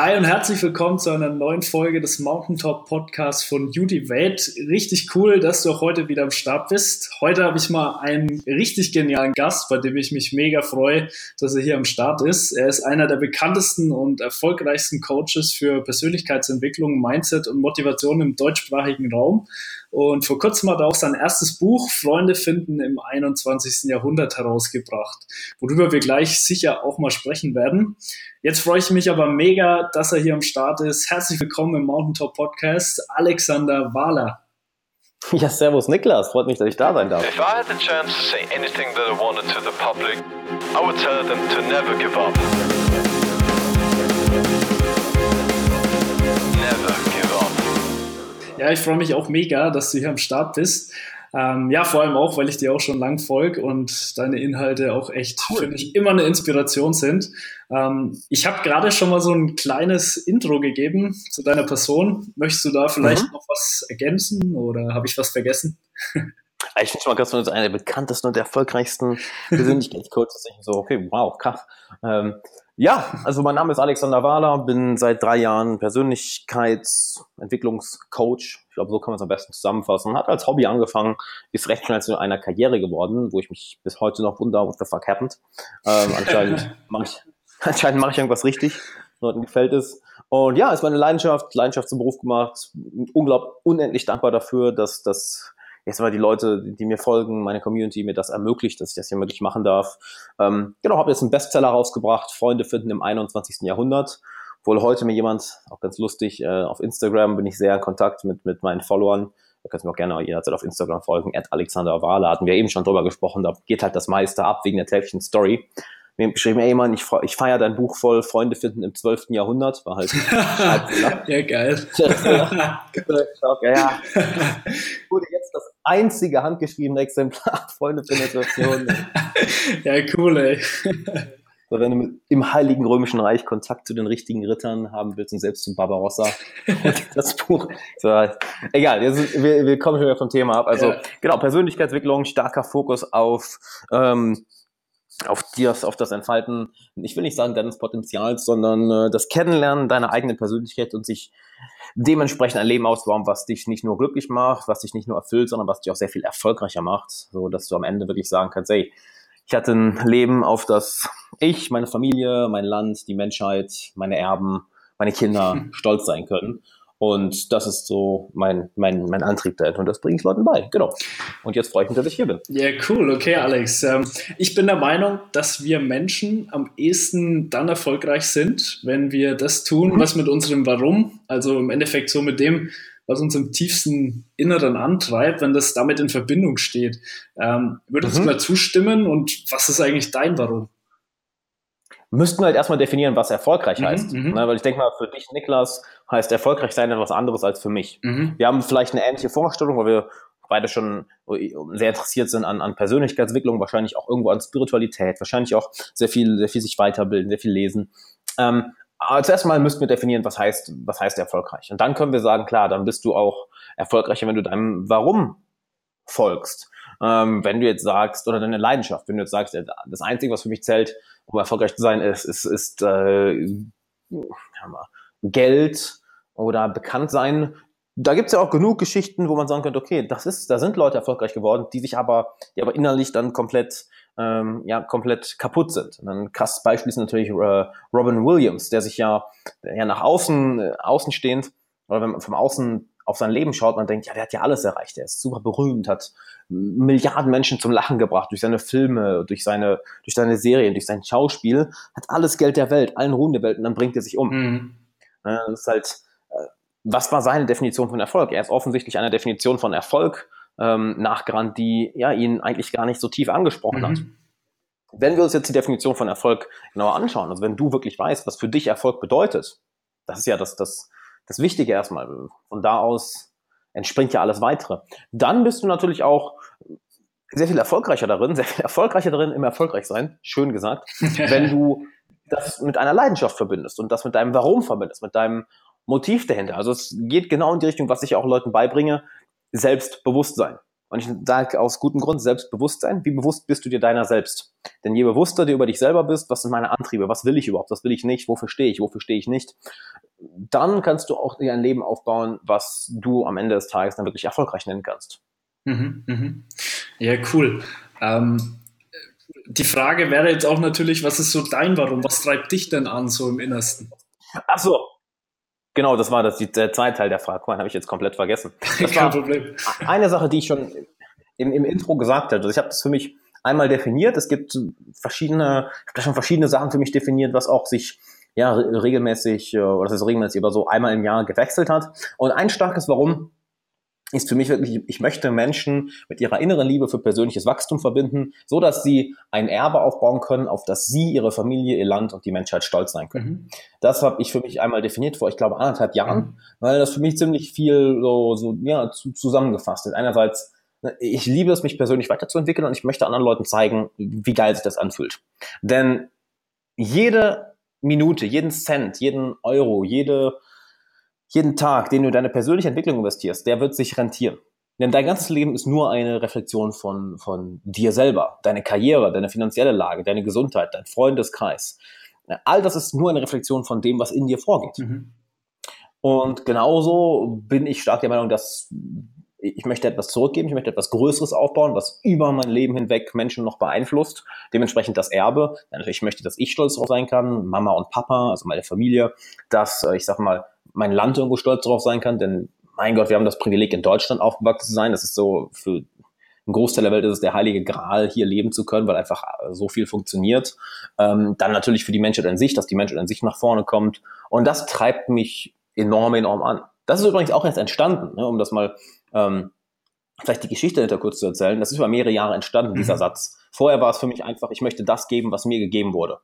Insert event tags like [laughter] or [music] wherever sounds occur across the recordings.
Hi und herzlich willkommen zu einer neuen Folge des Mountaintop Podcasts von Udivate. Richtig cool, dass du auch heute wieder am Start bist. Heute habe ich mal einen richtig genialen Gast, bei dem ich mich mega freue, dass er hier am Start ist. Er ist einer der bekanntesten und erfolgreichsten Coaches für Persönlichkeitsentwicklung, Mindset und Motivation im deutschsprachigen Raum. Und vor kurzem hat er auch sein erstes Buch Freunde finden im 21. Jahrhundert herausgebracht, worüber wir gleich sicher auch mal sprechen werden. Jetzt freue ich mich aber mega, dass er hier am Start ist. Herzlich willkommen im Mountaintop Podcast, Alexander Wahler. Ja, servus Niklas, freut mich, dass ich da sein darf. If I had the chance to say anything that I wanted to the public, I would tell them to never give up. Ja, ich freue mich auch mega, dass du hier am Start bist. Ähm, ja, vor allem auch, weil ich dir auch schon lang folge und deine Inhalte auch echt, cool. finde ich, immer eine Inspiration sind. Ähm, ich habe gerade schon mal so ein kleines Intro gegeben zu deiner Person. Möchtest du da vielleicht mhm. noch was ergänzen oder habe ich was vergessen? Ich finde schon mal ganz so einer der bekanntesten und erfolgreichsten [laughs] Persönlichkeitscoaches. Ich so, okay, wow, krass. Ähm, ja, also mein Name ist Alexander Wahler, bin seit drei Jahren Persönlichkeitsentwicklungscoach. Ich glaube, so kann man es am besten zusammenfassen. Hat als Hobby angefangen, ist recht schnell zu einer Karriere geworden, wo ich mich bis heute noch wundere, what the fuck happened. Ähm, anscheinend [laughs] mache ich, anscheinend mache ich irgendwas richtig. Leuten gefällt es. Und ja, ist meine Leidenschaft, Leidenschaft zum Beruf gemacht. Unglaublich, unendlich dankbar dafür, dass das jetzt mal die Leute, die mir folgen, meine Community mir das ermöglicht, dass ich das hier wirklich machen darf. Ähm, genau, habe jetzt einen Bestseller rausgebracht, Freunde finden im 21. Jahrhundert. Wohl heute mir jemand, auch ganz lustig, äh, auf Instagram bin ich sehr in Kontakt mit, mit meinen Followern. Da könnt ihr mir auch gerne jederzeit auf Instagram folgen. At Alexander Wahler hatten wir eben schon drüber gesprochen. Da geht halt das meiste ab wegen der täglichen Story mir geschrieben, ey Mann, ich, ich feiere dein Buch voll, Freunde finden im 12. Jahrhundert, war halt. [laughs] ja, geil. [laughs] ja, ja. Wurde jetzt das einzige handgeschriebene Exemplar, [laughs] Freunde finden im 12. Jahrhundert. ja, cool, ey. So, wenn du im Heiligen Römischen Reich Kontakt zu den richtigen Rittern haben willst und selbst zu Barbarossa und das Buch. So, egal, jetzt, wir, wir kommen schon wieder vom Thema ab. Also ja. genau, Persönlichkeitsentwicklung, starker Fokus auf ähm, auf das, auf das Entfalten, ich will nicht sagen deines Potenzials, sondern äh, das Kennenlernen deiner eigenen Persönlichkeit und sich dementsprechend ein Leben ausbauen, was dich nicht nur glücklich macht, was dich nicht nur erfüllt, sondern was dich auch sehr viel erfolgreicher macht, so dass du am Ende wirklich sagen kannst, hey, ich hatte ein Leben, auf das ich, meine Familie, mein Land, die Menschheit, meine Erben, meine Kinder [laughs] stolz sein können. Und das ist so mein, mein, mein Antrieb dahinter. Und das bringe ich Leuten bei. Genau. Und jetzt freue ich mich, dass ich hier bin. Ja, cool. Okay, Alex. Ähm, ich bin der Meinung, dass wir Menschen am ehesten dann erfolgreich sind, wenn wir das tun, was mit unserem Warum, also im Endeffekt so mit dem, was uns im tiefsten Inneren antreibt, wenn das damit in Verbindung steht. Ähm, würdest mhm. du mal zustimmen? Und was ist eigentlich dein Warum? Müssten wir halt erstmal definieren, was erfolgreich mhm, heißt. Mhm, ne, weil ich denke mal, für dich, Niklas, heißt erfolgreich sein etwas anderes als für mich. Mhm. Wir haben vielleicht eine ähnliche Vorstellung, weil wir beide schon sehr interessiert sind an, an Persönlichkeitsentwicklung, wahrscheinlich auch irgendwo an Spiritualität, wahrscheinlich auch sehr viel, sehr viel sich weiterbilden, sehr viel lesen. Ähm, aber zuerst mal müssten wir definieren, was heißt, was heißt erfolgreich. Und dann können wir sagen, klar, dann bist du auch erfolgreicher, wenn du deinem Warum folgst. Ähm, wenn du jetzt sagst, oder deine Leidenschaft, wenn du jetzt sagst, das Einzige, was für mich zählt, um erfolgreich zu sein, ist, ist, ist äh, Geld oder bekannt sein. Da gibt's ja auch genug Geschichten, wo man sagen könnte, okay, das ist, da sind Leute erfolgreich geworden, die sich aber, die aber innerlich dann komplett, ähm, ja, komplett kaputt sind. Und ein krasses Beispiel ist natürlich äh, Robin Williams, der sich ja, ja nach außen, äh, außenstehend, oder wenn man vom Außen auf sein Leben schaut, man denkt, ja, der hat ja alles erreicht, der ist super berühmt, hat Milliarden Menschen zum Lachen gebracht durch seine Filme, durch seine, durch seine Serien, durch sein Schauspiel, hat alles Geld der Welt, allen Ruhm der Welt und dann bringt er sich um. Mhm. Das ist halt, äh, was war seine Definition von Erfolg? Er ist offensichtlich einer Definition von Erfolg ähm, nachgerannt, die ja ihn eigentlich gar nicht so tief angesprochen mhm. hat. Wenn wir uns jetzt die Definition von Erfolg genauer anschauen, also wenn du wirklich weißt, was für dich Erfolg bedeutet, das ist ja das, das, das Wichtige erstmal. Von da aus entspringt ja alles weitere. Dann bist du natürlich auch sehr viel erfolgreicher darin, sehr viel erfolgreicher darin im Erfolgreich sein, schön gesagt, [laughs] wenn du das mit einer Leidenschaft verbindest und das mit deinem Warum verbindest, mit deinem Motiv dahinter. Also es geht genau in die Richtung, was ich auch Leuten beibringe, Selbstbewusstsein. Und ich sage aus gutem Grund Selbstbewusstsein. Wie bewusst bist du dir deiner selbst? Denn je bewusster du über dich selber bist, was sind meine Antriebe? Was will ich überhaupt? Was will ich nicht? Wofür stehe ich? Wofür stehe ich nicht? Dann kannst du auch dir ein Leben aufbauen, was du am Ende des Tages dann wirklich erfolgreich nennen kannst. Mhm, mhm. Ja, cool. Ähm, die Frage wäre jetzt auch natürlich, was ist so dein Warum? Was treibt dich denn an, so im Innersten? Ach so. Genau, das war das, der zweite Teil der Frage. habe ich jetzt komplett vergessen. [laughs] Kein Problem. Eine Sache, die ich schon im, im Intro gesagt hatte. Also ich habe das für mich einmal definiert. Es gibt verschiedene, ich habe da schon verschiedene Sachen für mich definiert, was auch sich ja regelmäßig, äh, oder das ist regelmäßig, aber so einmal im Jahr gewechselt hat. Und ein starkes Warum ist für mich wirklich, ich möchte Menschen mit ihrer inneren Liebe für persönliches Wachstum verbinden, so dass sie ein Erbe aufbauen können, auf das sie, ihre Familie, ihr Land und die Menschheit stolz sein können. Mhm. Das habe ich für mich einmal definiert vor, ich glaube, anderthalb Jahren, mhm. weil das für mich ziemlich viel so, so ja, zusammengefasst ist. Einerseits, ne, ich liebe es, mich persönlich weiterzuentwickeln und ich möchte anderen Leuten zeigen, wie geil sich das anfühlt. Denn jede Minute, jeden Cent, jeden Euro, jede jeden Tag, den du in deine persönliche Entwicklung investierst, der wird sich rentieren. Denn dein ganzes Leben ist nur eine Reflexion von, von dir selber. Deine Karriere, deine finanzielle Lage, deine Gesundheit, dein Freundeskreis. All das ist nur eine Reflexion von dem, was in dir vorgeht. Mhm. Und genauso bin ich stark der Meinung, dass ich möchte etwas zurückgeben, ich möchte etwas Größeres aufbauen, was über mein Leben hinweg Menschen noch beeinflusst. Dementsprechend das Erbe. Natürlich möchte, dass ich stolz darauf sein kann, Mama und Papa, also meine Familie, dass, äh, ich sag mal, mein Land irgendwo stolz darauf sein kann, denn mein Gott, wir haben das Privileg, in Deutschland aufgewachsen zu sein. Das ist so für einen Großteil der Welt ist es der heilige Gral, hier leben zu können, weil einfach so viel funktioniert. Ähm, dann natürlich für die Menschheit an sich, dass die Menschheit an sich nach vorne kommt. Und das treibt mich enorm, enorm an. Das ist übrigens auch erst entstanden, ne, um das mal ähm, vielleicht die Geschichte hinter kurz zu erzählen. Das ist über mehrere Jahre entstanden, dieser mhm. Satz. Vorher war es für mich einfach, ich möchte das geben, was mir gegeben wurde.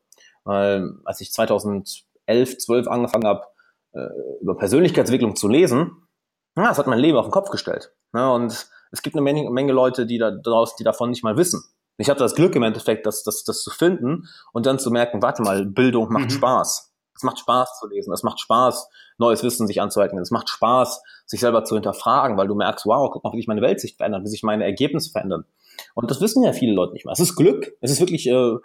Weil als ich 2011, 12 angefangen habe, äh, über Persönlichkeitsentwicklung zu lesen, ja, das hat mein Leben auf den Kopf gestellt. Ja, und es gibt eine Menge, Menge Leute, die da draus, die davon nicht mal wissen. Ich hatte das Glück im Endeffekt, das, das, das zu finden und dann zu merken, warte mal, Bildung macht mhm. Spaß. Es macht Spaß zu lesen, es macht Spaß, neues Wissen sich anzueignen, es macht Spaß, sich selber zu hinterfragen, weil du merkst, wow, guck mal, wie sich meine Welt sich verändert, wie sich meine Ergebnisse verändern. Und das wissen ja viele Leute nicht mehr. Es ist Glück, es ist wirklich äh,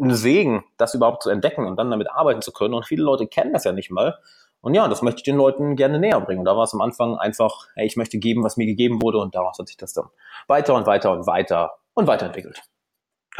ein Segen, das überhaupt zu entdecken und dann damit arbeiten zu können. Und viele Leute kennen das ja nicht mal. Und ja, das möchte ich den Leuten gerne näher bringen. Und da war es am Anfang einfach, hey, ich möchte geben, was mir gegeben wurde. Und daraus hat sich das dann weiter und weiter und weiter und weiterentwickelt.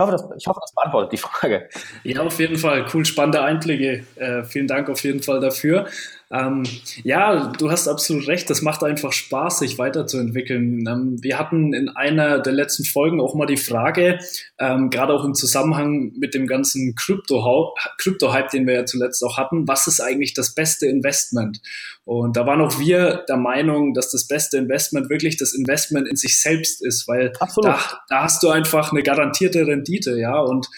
Ich hoffe, das, ich hoffe, das beantwortet die Frage. Ja, auf jeden Fall. Cool, spannende Einblicke. Äh, vielen Dank auf jeden Fall dafür. Ähm, ja, du hast absolut recht. Das macht einfach Spaß, sich weiterzuentwickeln. Ähm, wir hatten in einer der letzten Folgen auch mal die Frage, ähm, gerade auch im Zusammenhang mit dem ganzen Krypto-Hype, den wir ja zuletzt auch hatten, was ist eigentlich das beste Investment? Und da waren auch wir der Meinung, dass das beste Investment wirklich das Investment in sich selbst ist, weil da, da hast du einfach eine garantierte Rendite, ja, und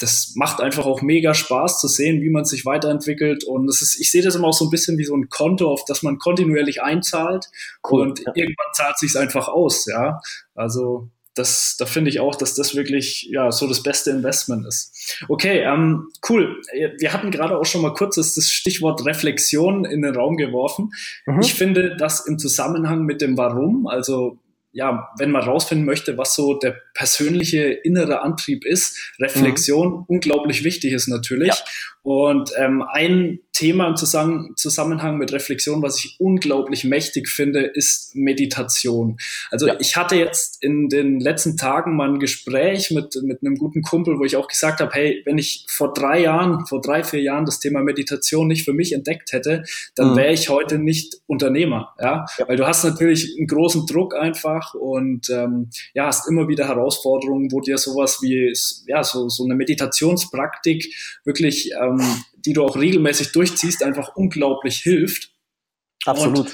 das macht einfach auch mega Spaß zu sehen, wie man sich weiterentwickelt. Und es ist, ich sehe das immer auch so ein bisschen wie so ein Konto, auf das man kontinuierlich einzahlt. Cool, und ja. irgendwann zahlt sich einfach aus, ja. Also das, da finde ich auch, dass das wirklich ja so das beste Investment ist. Okay, ähm, cool. Wir hatten gerade auch schon mal kurz das, das Stichwort Reflexion in den Raum geworfen. Mhm. Ich finde, dass im Zusammenhang mit dem Warum, also ja, wenn man rausfinden möchte, was so der persönliche innere Antrieb ist, Reflexion mhm. unglaublich wichtig ist natürlich. Ja. Und ähm, ein Thema im Zusammenhang mit Reflexion, was ich unglaublich mächtig finde, ist Meditation. Also ja. ich hatte jetzt in den letzten Tagen mal ein Gespräch mit, mit einem guten Kumpel, wo ich auch gesagt habe, hey, wenn ich vor drei Jahren, vor drei, vier Jahren das Thema Meditation nicht für mich entdeckt hätte, dann mhm. wäre ich heute nicht Unternehmer. Ja? ja? Weil du hast natürlich einen großen Druck einfach und ähm, ja, hast immer wieder Herausforderungen, wo dir sowas wie ja, so, so eine Meditationspraktik wirklich ähm, die du auch regelmäßig durchziehst, einfach unglaublich hilft. Absolut. Und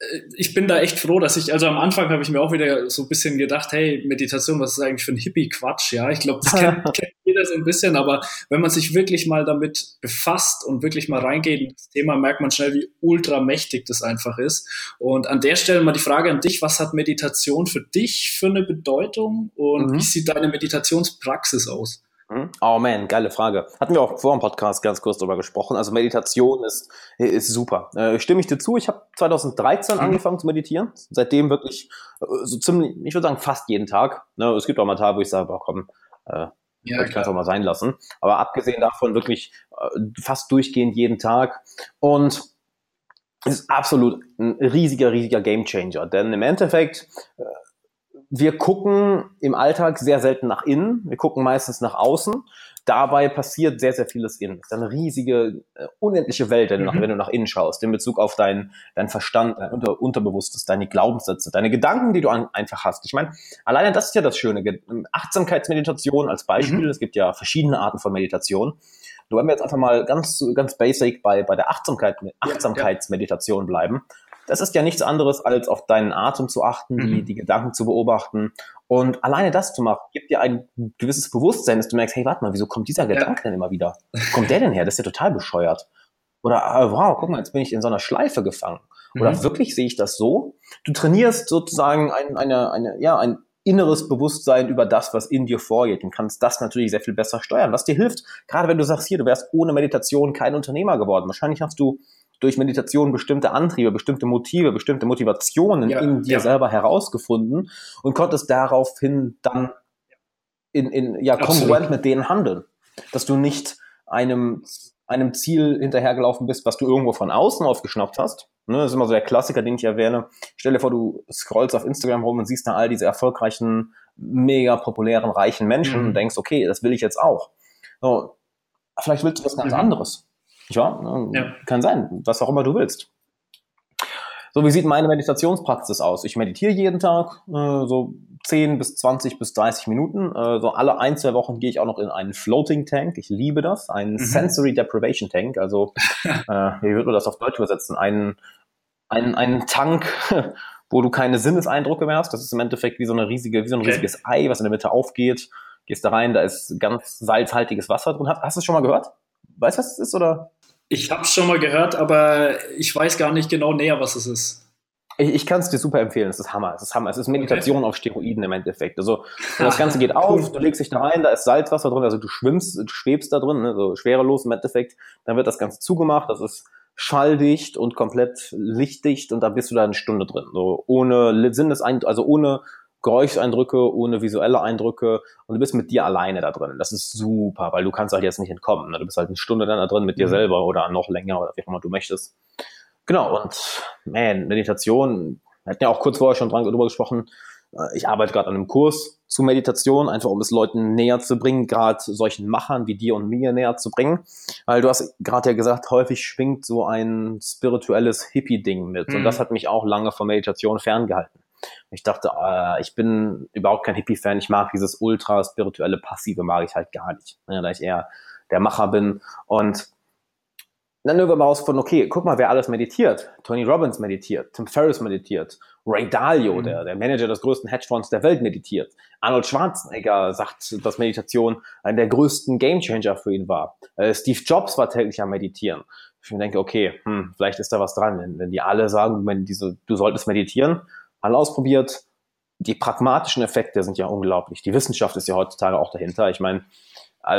äh, ich bin da echt froh, dass ich, also am Anfang habe ich mir auch wieder so ein bisschen gedacht, hey, Meditation, was ist eigentlich für ein Hippie-Quatsch? Ja, ich glaube, das kennt, [laughs] kennt, jeder so ein bisschen, aber wenn man sich wirklich mal damit befasst und wirklich mal reingeht in das Thema, merkt man schnell, wie ultra mächtig das einfach ist. Und an der Stelle mal die Frage an dich, was hat Meditation für dich für eine Bedeutung und mhm. wie sieht deine Meditationspraxis aus? Hm? Oh man, geile Frage. Hatten wir auch vor dem Podcast ganz kurz drüber gesprochen. Also Meditation ist, ist super. Äh, stimme ich dir zu. Ich habe 2013 mhm. angefangen zu meditieren. Seitdem wirklich äh, so ziemlich, ich würde sagen fast jeden Tag. Ne, es gibt auch mal Tage, wo ich sage, komm, äh, ja, ich kann es auch mal sein lassen. Aber abgesehen davon wirklich äh, fast durchgehend jeden Tag. Und ist absolut ein riesiger, riesiger Gamechanger. Denn im Endeffekt, äh, wir gucken im Alltag sehr selten nach innen, wir gucken meistens nach außen. Dabei passiert sehr, sehr vieles innen. Es ist eine riesige, äh, unendliche Welt, wenn, mhm. wenn, du nach innen schaust, in Bezug auf deinen dein Verstand, dein Unter Unterbewusstes, deine Glaubenssätze, deine Gedanken, die du an, einfach hast. Ich meine, alleine das ist ja das Schöne. Achtsamkeitsmeditation als Beispiel. Mhm. Es gibt ja verschiedene Arten von Meditation. Nur wenn wir jetzt einfach mal ganz, ganz basic bei, bei der Achtsamkeit, Achtsamkeitsmeditation bleiben, das ist ja nichts anderes, als auf deinen Atem zu achten, mhm. die, die Gedanken zu beobachten. Und alleine das zu machen, gibt dir ein gewisses Bewusstsein, dass du merkst, hey, warte mal, wieso kommt dieser Gedanke denn immer wieder? Wo kommt der denn her? Das ist ja total bescheuert. Oder, ah, wow, guck mal, jetzt bin ich in so einer Schleife gefangen. Oder mhm. wirklich sehe ich das so? Du trainierst sozusagen ein, eine, eine, ja, ein inneres Bewusstsein über das, was in dir vorgeht und kannst das natürlich sehr viel besser steuern, was dir hilft. Gerade wenn du sagst, hier, du wärst ohne Meditation kein Unternehmer geworden. Wahrscheinlich hast du durch Meditation bestimmte Antriebe, bestimmte Motive, bestimmte Motivationen ja, in dir ja. selber herausgefunden und konntest daraufhin dann in, in ja, kongruent mit denen handeln. Dass du nicht einem, einem Ziel hinterhergelaufen bist, was du irgendwo von außen aufgeschnappt hast, Ne, das ist immer so der Klassiker, den ich erwähne. Stell dir vor, du scrollst auf Instagram rum und siehst da all diese erfolgreichen, mega populären, reichen Menschen mhm. und denkst, okay, das will ich jetzt auch. So, vielleicht willst du was ganz mhm. anderes. Nicht wahr? Ja. Kann sein, was auch immer du willst. So, wie sieht meine Meditationspraxis aus? Ich meditiere jeden Tag, äh, so 10 bis 20 bis 30 Minuten. Äh, so alle ein, zwei Wochen gehe ich auch noch in einen Floating Tank. Ich liebe das. Einen mhm. Sensory Deprivation Tank. Also, [laughs] äh, wie würde man das auf Deutsch übersetzen? Einen einen, einen Tank, [laughs] wo du keine Sinneseindrücke mehr hast. Das ist im Endeffekt wie so eine riesige, wie so ein okay. riesiges Ei, was in der Mitte aufgeht. Gehst da rein, da ist ganz salzhaltiges Wasser drin. Hast, hast du es schon mal gehört? Weißt du, was es ist oder? Ich habe es schon mal gehört, aber ich weiß gar nicht genau näher, was es ist. Ich, ich kann es dir super empfehlen. Es ist Hammer. Es ist Hammer. Es ist Meditation okay. auf Steroiden im Endeffekt. Also das Ganze geht auf, du legst dich da rein, da ist Salzwasser drin, also du schwimmst, du schwebst da drin, ne, so schwerelos im Endeffekt. Dann wird das Ganze zugemacht. Das ist schalldicht und komplett lichtdicht und da bist du da eine Stunde drin. So ohne Sinneseindrücke, also ohne Geräuscheindrücke, ohne visuelle Eindrücke und du bist mit dir alleine da drin. Das ist super, weil du kannst halt jetzt nicht entkommen. Ne? Du bist halt eine Stunde dann da drin mit dir mhm. selber oder noch länger oder wie auch immer du möchtest. Genau, und man, Meditation, wir hatten ja auch kurz vorher schon dran drüber gesprochen, äh, ich arbeite gerade an einem Kurs zu Meditation, einfach um es Leuten näher zu bringen, gerade solchen Machern wie dir und mir näher zu bringen. Weil du hast gerade ja gesagt, häufig schwingt so ein spirituelles Hippie-Ding mit. Mhm. Und das hat mich auch lange von Meditation ferngehalten. Ich dachte, äh, ich bin überhaupt kein Hippie-Fan. Ich mag dieses ultra spirituelle Passive, mag ich halt gar nicht. Ja, da ich eher der Macher bin. Und dann irgendwann herausgefunden, okay, guck mal, wer alles meditiert. Tony Robbins meditiert, Tim Ferriss meditiert, Ray Dalio, mhm. der, der Manager des größten Hedgefonds der Welt, meditiert. Arnold Schwarzenegger sagt, dass Meditation einer der größten Gamechanger für ihn war. Äh, Steve Jobs war täglich am Meditieren. Ich denke, okay, hm, vielleicht ist da was dran, wenn, wenn die alle sagen, wenn diese, du solltest meditieren, alle ausprobiert. Die pragmatischen Effekte sind ja unglaublich. Die Wissenschaft ist ja heutzutage auch dahinter. Ich meine,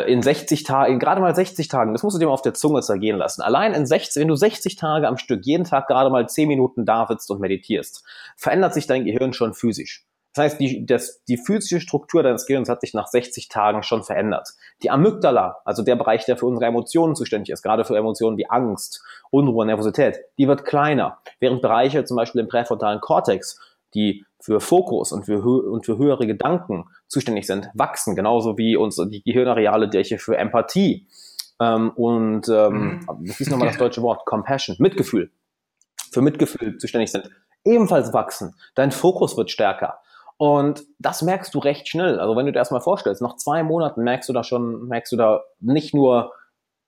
in 60 Tagen, gerade mal 60 Tagen, das musst du dir mal auf der Zunge zergehen lassen. Allein in 60, wenn du 60 Tage am Stück jeden Tag gerade mal 10 Minuten da sitzt und meditierst, verändert sich dein Gehirn schon physisch. Das heißt, die, das, die physische Struktur deines Gehirns hat sich nach 60 Tagen schon verändert. Die Amygdala, also der Bereich, der für unsere Emotionen zuständig ist, gerade für Emotionen wie Angst, Unruhe, Nervosität, die wird kleiner. Während Bereiche, zum Beispiel im präfrontalen Kortex, die für Fokus und für, und für höhere Gedanken zuständig sind, wachsen, genauso wie uns die Gehirnareale, die hier für Empathie ähm, und ähm, mhm. wie ist nochmal das deutsche Wort? Compassion, Mitgefühl, für Mitgefühl zuständig sind, ebenfalls wachsen. Dein Fokus wird stärker. Und das merkst du recht schnell. Also wenn du dir erstmal vorstellst, nach zwei Monaten merkst du da schon, merkst du da nicht nur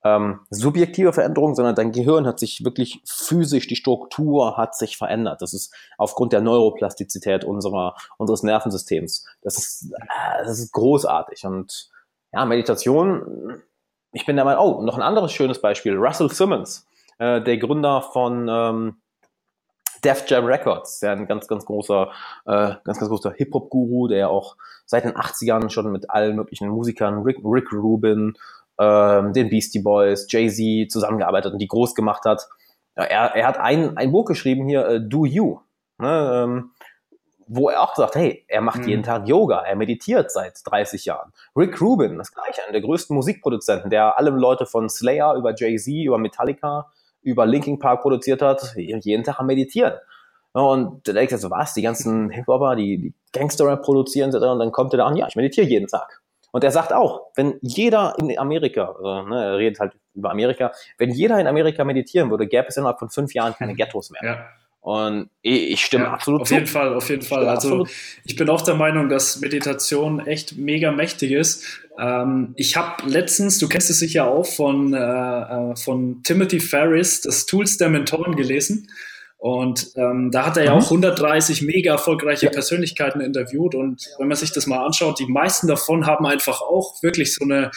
ähm, subjektive Veränderung, sondern dein Gehirn hat sich wirklich physisch, die Struktur hat sich verändert. Das ist aufgrund der Neuroplastizität unserer, unseres Nervensystems. Das ist, äh, das ist großartig. Und ja, Meditation, ich bin der Meinung, oh, noch ein anderes schönes Beispiel. Russell Simmons, äh, der Gründer von ähm, Def Jam Records, der ein ganz, ganz großer, äh, ganz, ganz großer Hip-Hop-Guru, der auch seit den 80ern schon mit allen möglichen Musikern, Rick, Rick Rubin, ähm, den Beastie Boys, Jay-Z zusammengearbeitet und die groß gemacht hat. Ja, er, er hat ein, ein Buch geschrieben hier, äh, Do You, ne, ähm, wo er auch sagt, hey, er macht mhm. jeden Tag Yoga, er meditiert seit 30 Jahren. Rick Rubin, das gleiche, einer der größten Musikproduzenten, der alle Leute von Slayer über Jay-Z, über Metallica über Linking Park produziert hat, jeden Tag am Meditieren. Und da denkst du so, was, die ganzen Hip-Hopper, die, die Gangster-Rap produzieren, und dann kommt er da an, ja, ich meditiere jeden Tag. Und er sagt auch, wenn jeder in Amerika, also, ne, er redet halt über Amerika, wenn jeder in Amerika meditieren würde, gäbe es innerhalb von fünf Jahren keine [laughs] Ghettos mehr. Ja. Und ich stimme ja, absolut auf zu. Auf jeden Fall, auf jeden Fall. Also absolut. ich bin auch der Meinung, dass Meditation echt mega mächtig ist. Ähm, ich habe letztens, du kennst es sicher auch von, äh, äh, von Timothy Ferris, das Tools der Mentoren gelesen. Und ähm, da hat er ja mhm. auch 130 mega erfolgreiche ja. Persönlichkeiten interviewt. Und wenn man sich das mal anschaut, die meisten davon haben einfach auch wirklich so eine,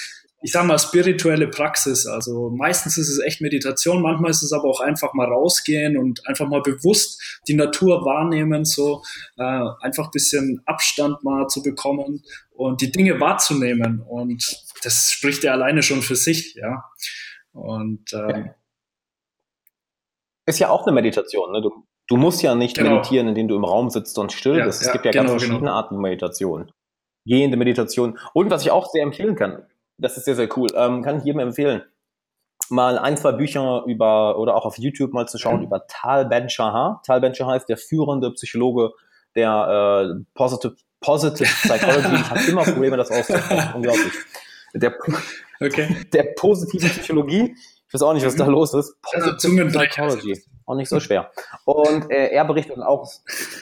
ich sag mal, spirituelle Praxis. Also meistens ist es echt Meditation, manchmal ist es aber auch einfach mal rausgehen und einfach mal bewusst die Natur wahrnehmen, so äh, einfach bisschen Abstand mal zu bekommen und die Dinge wahrzunehmen. Und das spricht ja alleine schon für sich, ja. Und ähm, ja ist ja auch eine Meditation. Ne? Du, du musst ja nicht genau. meditieren, indem du im Raum sitzt und still bist. Ja, es gibt ja, genau, ganz verschiedene genau. Arten Meditation. Gehende Meditation. Und was ich auch sehr empfehlen kann, das ist sehr, sehr cool, ähm, kann ich jedem empfehlen, mal ein, zwei Bücher über, oder auch auf YouTube mal zu schauen, mhm. über Tal Ben-Shahar. Tal Ben-Shahar ist der führende Psychologe der äh, Positive, Positive [laughs] Psychology. ich habe immer Probleme, das auszusprechen. [laughs] Unglaublich. Der, okay. [laughs] der positiven Psychologie ich weiß auch nicht, was da mhm. los ist. Positive Psychology. Auch nicht so schwer. Und äh, er berichtet auch,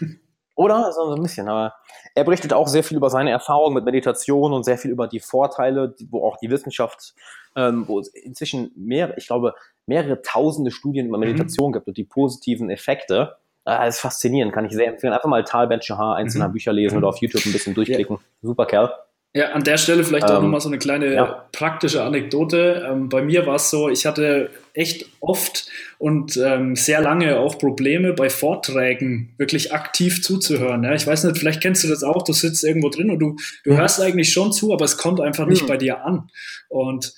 [laughs] oder? So ein bisschen, aber er berichtet auch sehr viel über seine Erfahrungen mit Meditation und sehr viel über die Vorteile, wo auch die Wissenschaft, ähm, wo es inzwischen mehr, ich glaube, mehrere tausende Studien über mhm. Meditation mhm. gibt und die positiven Effekte. Ah, das ist faszinierend, kann ich sehr empfehlen. Einfach mal Tal Ben Shahar einzelner mhm. Bücher lesen oder auf YouTube ein bisschen durchklicken. Ja. Super Kerl. Ja, an der Stelle vielleicht ähm, auch nochmal so eine kleine ja. praktische Anekdote. Ähm, bei mir war es so, ich hatte echt oft und ähm, sehr lange auch Probleme bei Vorträgen wirklich aktiv zuzuhören. Ja? Ich weiß nicht, vielleicht kennst du das auch, du sitzt irgendwo drin und du, du mhm. hörst eigentlich schon zu, aber es kommt einfach nicht mhm. bei dir an. Und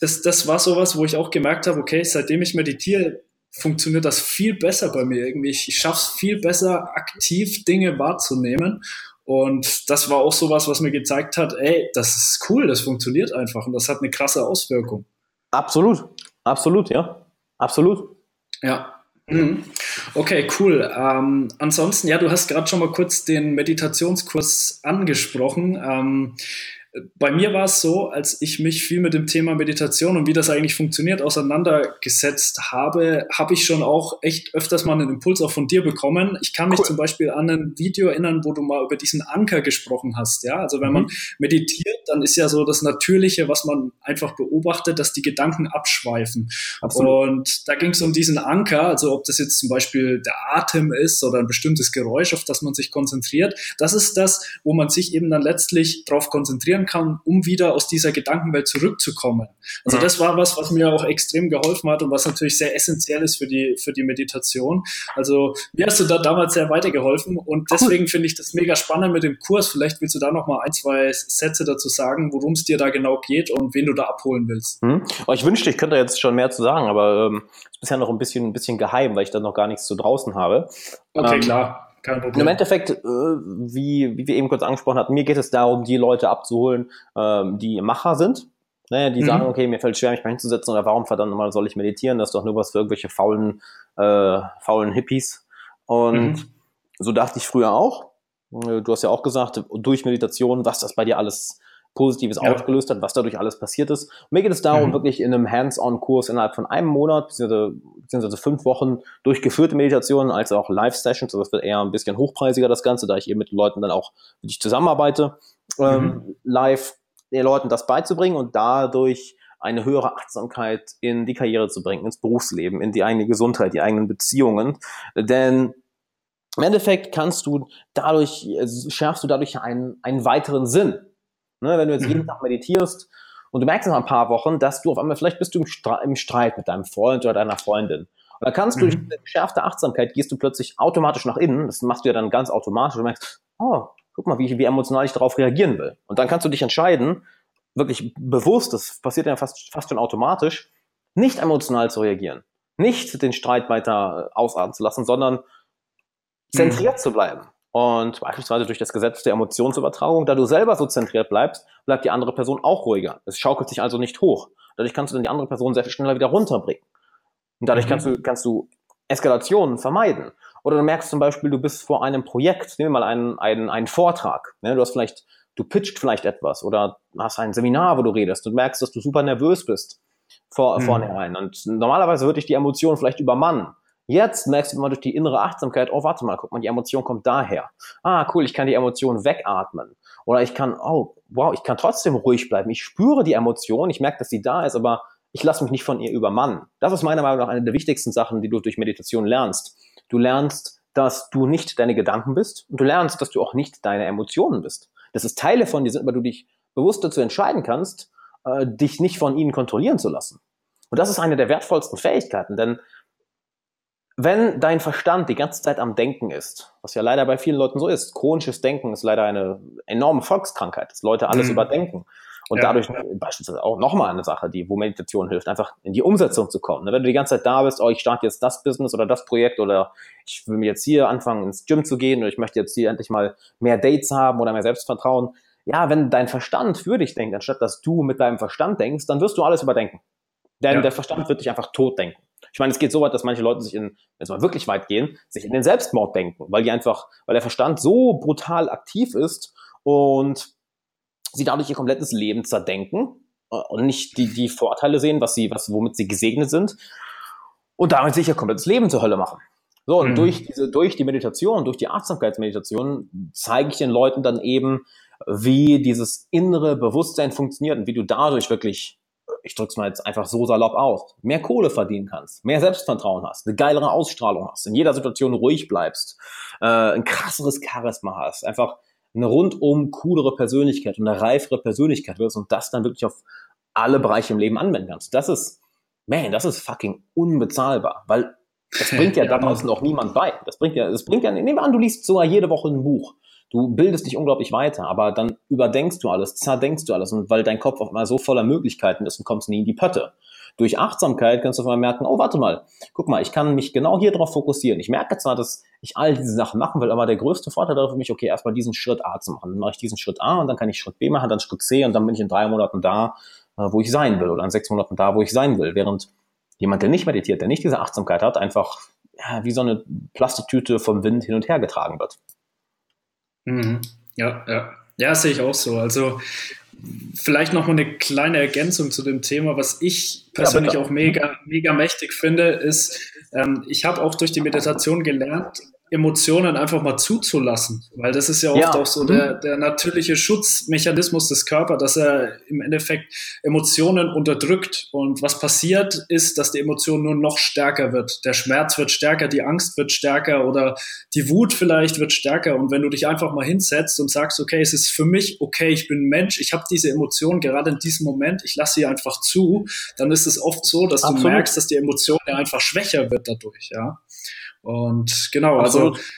das, das war sowas, wo ich auch gemerkt habe, okay, seitdem ich meditiere, funktioniert das viel besser bei mir irgendwie. Ich, ich schaffe es viel besser, aktiv Dinge wahrzunehmen. Und das war auch sowas, was mir gezeigt hat, ey, das ist cool, das funktioniert einfach und das hat eine krasse Auswirkung. Absolut, absolut, ja, absolut. Ja. Mhm. Okay, cool. Ähm, ansonsten, ja, du hast gerade schon mal kurz den Meditationskurs angesprochen. Ähm, bei mir war es so, als ich mich viel mit dem Thema Meditation und wie das eigentlich funktioniert auseinandergesetzt habe, habe ich schon auch echt öfters mal einen Impuls auch von dir bekommen. Ich kann mich cool. zum Beispiel an ein Video erinnern, wo du mal über diesen Anker gesprochen hast. Ja, also wenn mhm. man meditiert, dann ist ja so das Natürliche, was man einfach beobachtet, dass die Gedanken abschweifen. Absolut. Und da ging es um diesen Anker, also ob das jetzt zum Beispiel der Atem ist oder ein bestimmtes Geräusch, auf das man sich konzentriert. Das ist das, wo man sich eben dann letztlich darauf konzentrieren konzentrieren kann, um wieder aus dieser Gedankenwelt zurückzukommen. Also mhm. das war was, was mir auch extrem geholfen hat und was natürlich sehr essentiell ist für die, für die Meditation. Also mir hast du da damals sehr weitergeholfen und deswegen cool. finde ich das mega spannend mit dem Kurs. Vielleicht willst du da noch mal ein, zwei Sätze dazu sagen, worum es dir da genau geht und wen du da abholen willst. Oh, ich wünschte, ich könnte jetzt schon mehr zu sagen, aber ähm, ist bisher noch ein bisschen, ein bisschen geheim, weil ich da noch gar nichts zu draußen habe. Okay, ähm, klar. Kein Problem. Im Endeffekt, äh, wie, wie wir eben kurz angesprochen hatten, mir geht es darum, die Leute abzuholen, ähm, die Macher sind. Ne, die mhm. sagen, okay, mir fällt schwer, mich mal hinzusetzen oder warum verdammt nochmal soll ich meditieren? Das ist doch nur was für irgendwelche faulen, äh, faulen Hippies. Und mhm. so dachte ich früher auch. Du hast ja auch gesagt, durch Meditation, was das bei dir alles Positives ja. ausgelöst hat, was dadurch alles passiert ist. Und mir geht es darum, mhm. wirklich in einem Hands-on-Kurs innerhalb von einem Monat beziehungsweise, beziehungsweise fünf Wochen durchgeführte Meditationen als auch Live-Sessions. Also das wird eher ein bisschen hochpreisiger, das Ganze, da ich eben mit Leuten dann auch wirklich zusammenarbeite, ähm, mhm. live den Leuten das beizubringen und dadurch eine höhere Achtsamkeit in die Karriere zu bringen, ins Berufsleben, in die eigene Gesundheit, die eigenen Beziehungen. Denn im Endeffekt kannst du dadurch, äh, schärfst du dadurch einen, einen weiteren Sinn Ne, wenn du jetzt jeden mhm. Tag meditierst und du merkst nach ein paar Wochen, dass du auf einmal, vielleicht bist du im, Stre im Streit mit deinem Freund oder deiner Freundin. Und dann kannst du durch mhm. diese geschärfte Achtsamkeit gehst du plötzlich automatisch nach innen. Das machst du ja dann ganz automatisch. Du merkst, oh, guck mal, wie, wie emotional ich darauf reagieren will. Und dann kannst du dich entscheiden, wirklich bewusst, das passiert ja fast, fast schon automatisch, nicht emotional zu reagieren. Nicht den Streit weiter ausarten zu lassen, sondern zentriert mhm. zu bleiben. Und beispielsweise durch das Gesetz der Emotionsübertragung, da du selber so zentriert bleibst, bleibt die andere Person auch ruhiger. Es schaukelt sich also nicht hoch. Dadurch kannst du dann die andere Person sehr viel schneller wieder runterbringen. Und dadurch mhm. kannst du, kannst du Eskalationen vermeiden. Oder du merkst zum Beispiel, du bist vor einem Projekt, nehmen wir mal einen, einen, einen Vortrag. Ne? Du hast vielleicht, du pitcht vielleicht etwas oder hast ein Seminar, wo du redest und merkst, dass du super nervös bist vor, mhm. vornherein. Und normalerweise würde ich die Emotion vielleicht übermannen. Jetzt merkst du immer durch die innere Achtsamkeit, oh, warte mal, guck mal, die Emotion kommt daher. Ah, cool, ich kann die Emotion wegatmen. Oder ich kann, oh, wow, ich kann trotzdem ruhig bleiben. Ich spüre die Emotion, ich merke, dass sie da ist, aber ich lasse mich nicht von ihr übermannen. Das ist meiner Meinung nach eine der wichtigsten Sachen, die du durch Meditation lernst. Du lernst, dass du nicht deine Gedanken bist und du lernst, dass du auch nicht deine Emotionen bist. Das ist Teile von dir sind, aber du dich bewusst dazu entscheiden kannst, äh, dich nicht von ihnen kontrollieren zu lassen. Und das ist eine der wertvollsten Fähigkeiten, denn wenn dein Verstand die ganze Zeit am Denken ist, was ja leider bei vielen Leuten so ist, chronisches Denken ist leider eine enorme Volkskrankheit, dass Leute alles mhm. überdenken. Und ja. dadurch beispielsweise auch nochmal eine Sache, die, wo Meditation hilft, einfach in die Umsetzung zu kommen. Wenn du die ganze Zeit da bist, oh, ich starte jetzt das Business oder das Projekt oder ich will mir jetzt hier anfangen, ins Gym zu gehen oder ich möchte jetzt hier endlich mal mehr Dates haben oder mehr Selbstvertrauen. Ja, wenn dein Verstand für dich denkt, anstatt dass du mit deinem Verstand denkst, dann wirst du alles überdenken. Denn ja. der Verstand wird dich einfach tot denken. Ich meine, es geht so weit, dass manche Leute sich in, wenn es mal wirklich weit gehen, sich in den Selbstmord denken, weil die einfach, weil der Verstand so brutal aktiv ist und sie dadurch ihr komplettes Leben zerdenken äh, und nicht die, die Vorteile sehen, was sie, was, womit sie gesegnet sind und damit sich ihr komplettes Leben zur Hölle machen. So, und mhm. durch diese, durch die Meditation, durch die Achtsamkeitsmeditation zeige ich den Leuten dann eben, wie dieses innere Bewusstsein funktioniert und wie du dadurch wirklich ich drück's mal jetzt einfach so salopp aus, mehr Kohle verdienen kannst, mehr Selbstvertrauen hast, eine geilere Ausstrahlung hast, in jeder Situation ruhig bleibst, äh, ein krasseres Charisma hast, einfach eine rundum coolere Persönlichkeit und eine reifere Persönlichkeit wirst und das dann wirklich auf alle Bereiche im Leben anwenden kannst. Das ist, man, das ist fucking unbezahlbar, weil das bringt ja, [laughs] ja da draußen auch niemand bei. Das bringt ja, das bringt ja, nehmen wir an, du liest sogar jede Woche ein Buch Du bildest dich unglaublich weiter, aber dann überdenkst du alles, zerdenkst du alles und weil dein Kopf auf einmal so voller Möglichkeiten ist und kommst nie in die Pötte. Durch Achtsamkeit kannst du auf einmal merken, oh, warte mal, guck mal, ich kann mich genau hier drauf fokussieren. Ich merke zwar, dass ich all diese Sachen machen will, aber der größte Vorteil darauf für mich, okay, erstmal diesen Schritt A zu machen. Dann mache ich diesen Schritt A und dann kann ich Schritt B machen, dann Schritt C und dann bin ich in drei Monaten da, äh, wo ich sein will oder in sechs Monaten da, wo ich sein will. Während jemand, der nicht meditiert, der nicht diese Achtsamkeit hat, einfach ja, wie so eine Plastiktüte vom Wind hin und her getragen wird. Mhm. Ja, ja. Ja, sehe ich auch so. Also vielleicht noch mal eine kleine Ergänzung zu dem Thema, was ich persönlich ja, auch mega, mega mächtig finde, ist, ähm, ich habe auch durch die Meditation gelernt, Emotionen einfach mal zuzulassen, weil das ist ja oft ja. auch so der, mhm. der natürliche Schutzmechanismus des Körpers, dass er im Endeffekt Emotionen unterdrückt und was passiert ist, dass die Emotion nur noch stärker wird. Der Schmerz wird stärker, die Angst wird stärker oder die Wut vielleicht wird stärker und wenn du dich einfach mal hinsetzt und sagst, okay, es ist für mich okay, ich bin Mensch, ich habe diese Emotion gerade in diesem Moment, ich lasse sie einfach zu, dann ist es oft so, dass Absolut. du merkst, dass die Emotion ja einfach schwächer wird dadurch, ja. Und genau, also Absolut. also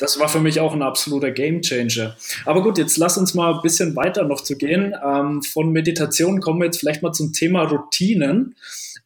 das war für mich auch ein absoluter Gamechanger. Aber gut, jetzt lass uns mal ein bisschen weiter noch zu gehen. Ähm, von Meditation kommen wir jetzt vielleicht mal zum Thema Routinen.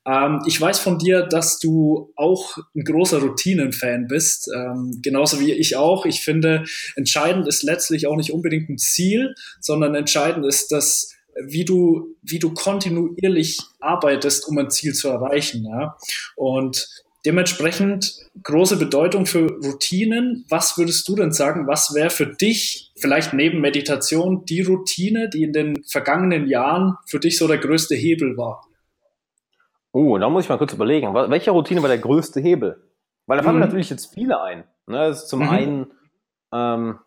Ähm, ich weiß von dir, dass du auch ein großer Routinen-Fan bist, ähm, genauso wie ich auch. Ich finde, entscheidend ist letztlich auch nicht unbedingt ein Ziel, sondern entscheidend ist, dass wie du, wie du kontinuierlich arbeitest, um ein Ziel zu erreichen. Ja? Und Dementsprechend große Bedeutung für Routinen. Was würdest du denn sagen, was wäre für dich vielleicht neben Meditation die Routine, die in den vergangenen Jahren für dich so der größte Hebel war? Oh, da muss ich mal kurz überlegen. Welche Routine war der größte Hebel? Weil da fallen mhm. natürlich jetzt viele ein. Ne, das ist zum mhm. einen ähm,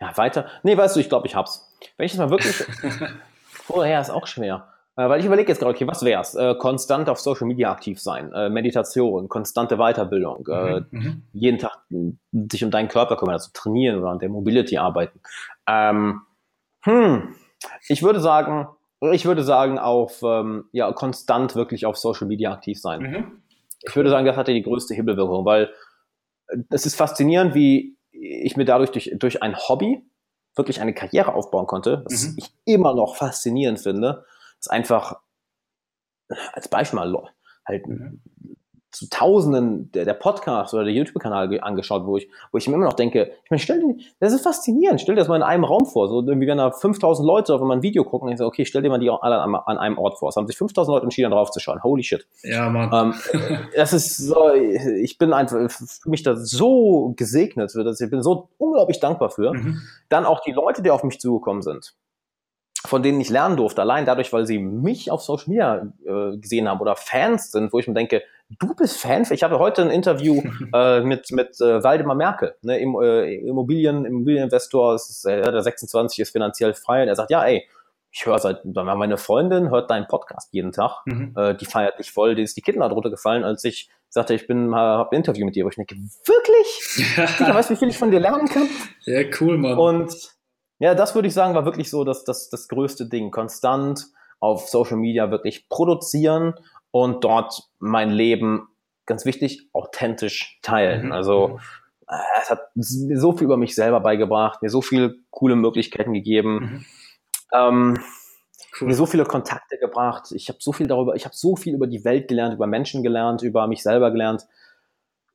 ja, weiter. Nee, weißt du, ich glaube, ich hab's. Wenn ich es mal wirklich. [laughs] Vorher ist auch schwer. Äh, weil ich überlege jetzt gerade, okay, was wär's? Äh, konstant auf Social Media aktiv sein, äh, Meditation, konstante Weiterbildung, äh, mhm, mhm. jeden Tag sich um deinen Körper kümmern, also trainieren oder an der Mobility arbeiten. Ähm, hm, ich würde sagen, ich würde sagen, auf ähm, ja, konstant wirklich auf Social Media aktiv sein. Mhm. Ich würde sagen, das hatte die größte Hebelwirkung, weil äh, es ist faszinierend, wie ich mir dadurch durch, durch ein Hobby wirklich eine Karriere aufbauen konnte, was mhm. ich immer noch faszinierend finde ist einfach als Beispiel mal halt mhm. zu Tausenden der, der Podcasts oder der YouTube-Kanal angeschaut, wo ich, wo ich mir immer noch denke, ich meine, stell dir, das ist faszinierend, stell dir das mal in einem Raum vor, so irgendwie wenn da 5000 Leute auf ein Video gucken, und ich so, okay, stell dir mal die alle an, an einem Ort vor. Es haben sich 5000 Leute entschieden, drauf zu schauen. Holy shit. Ja, Mann. Ähm, das ist so, ich bin einfach, für mich da so gesegnet, für das, ich bin so unglaublich dankbar für. Mhm. Dann auch die Leute, die auf mich zugekommen sind von denen ich lernen durfte, allein dadurch, weil sie mich auf Social Media äh, gesehen haben oder Fans sind, wo ich mir denke, du bist Fan? Ich habe heute ein Interview [laughs] äh, mit, mit äh, Waldemar Merkel, ne, Im, äh, Immobilien, Immobilieninvestor, ist, äh, der 26 ist finanziell frei und er sagt, ja, ey, ich höre seit, meine Freundin hört deinen Podcast jeden Tag, mhm. äh, die feiert dich voll, die ist die Kinder drunter gefallen, als ich sagte, ich bin, habe ein Interview mit dir, wo ich denke, wirklich? [laughs] Ja. weißt du, wie viel ich von dir lernen kann? Ja, cool, Mann. Und ja, das würde ich sagen, war wirklich so das, das, das größte Ding. Konstant auf Social Media wirklich produzieren und dort mein Leben, ganz wichtig, authentisch teilen. Mhm. Also mhm. äh, es hat mir so viel über mich selber beigebracht, mir so viele coole Möglichkeiten gegeben, mhm. ähm, cool. mir so viele Kontakte gebracht. Ich habe so viel darüber, ich habe so viel über die Welt gelernt, über Menschen gelernt, über mich selber gelernt.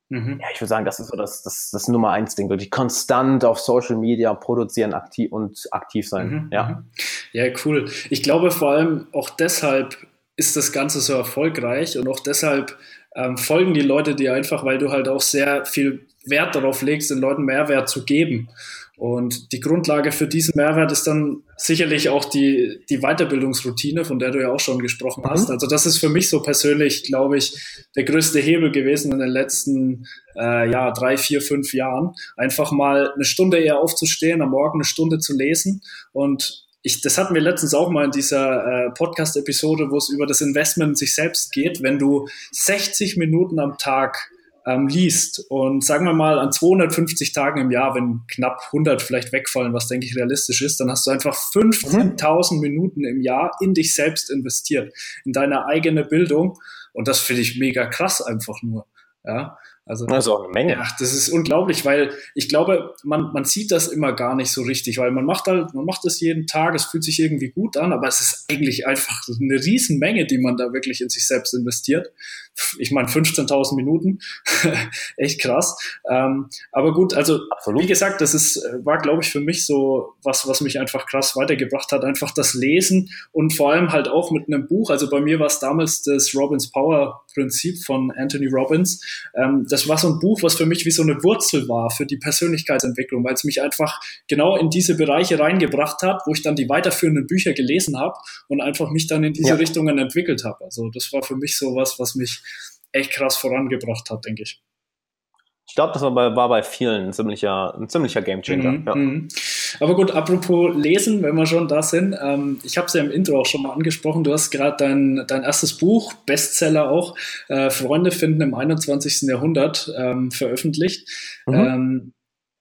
Mhm. Ja, ich würde sagen, das ist so das, das, das Nummer eins Ding, wirklich konstant auf Social Media produzieren aktiv und aktiv sein. Mhm. Ja. Mhm. ja, cool. Ich glaube vor allem auch deshalb ist das Ganze so erfolgreich und auch deshalb ähm, folgen die Leute dir einfach, weil du halt auch sehr viel Wert darauf legst, den Leuten Mehrwert zu geben. Und die Grundlage für diesen Mehrwert ist dann sicherlich auch die, die Weiterbildungsroutine, von der du ja auch schon gesprochen mhm. hast. Also das ist für mich so persönlich, glaube ich, der größte Hebel gewesen in den letzten äh, ja, drei, vier, fünf Jahren. Einfach mal eine Stunde eher aufzustehen, am Morgen eine Stunde zu lesen. Und ich, das hatten wir letztens auch mal in dieser äh, Podcast-Episode, wo es über das Investment in sich selbst geht. Wenn du 60 Minuten am Tag ähm, liest. Und sagen wir mal an 250 Tagen im Jahr, wenn knapp 100 vielleicht wegfallen, was denke ich realistisch ist, dann hast du einfach 15.000 Minuten im Jahr in dich selbst investiert, in deine eigene Bildung. Und das finde ich mega krass einfach nur. Ja, also, das ist auch eine Menge. Ja, das ist unglaublich, weil ich glaube, man, man sieht das immer gar nicht so richtig, weil man macht halt, man macht das jeden Tag, es fühlt sich irgendwie gut an, aber es ist eigentlich einfach eine Riesenmenge, die man da wirklich in sich selbst investiert. Ich meine, 15.000 Minuten, [laughs] echt krass. Ähm, aber gut, also Absolut. wie gesagt, das ist, war, glaube ich, für mich so was, was mich einfach krass weitergebracht hat, einfach das Lesen und vor allem halt auch mit einem Buch. Also bei mir war es damals das Robbins Power Prinzip von Anthony Robbins. Ähm, das war so ein Buch, was für mich wie so eine Wurzel war für die Persönlichkeitsentwicklung, weil es mich einfach genau in diese Bereiche reingebracht hat, wo ich dann die weiterführenden Bücher gelesen habe und einfach mich dann in diese ja. Richtungen entwickelt habe. Also das war für mich so was, was mich echt krass vorangebracht hat, denke ich. Ich glaube, das war bei, war bei vielen ein ziemlicher, ein ziemlicher Gamechanger. Mhm, ja. Mhm. Aber gut, apropos Lesen, wenn wir schon da sind. Ähm, ich habe es ja im Intro auch schon mal angesprochen. Du hast gerade dein, dein erstes Buch, Bestseller auch, äh, Freunde finden im 21. Jahrhundert, ähm, veröffentlicht. Mhm. Ähm,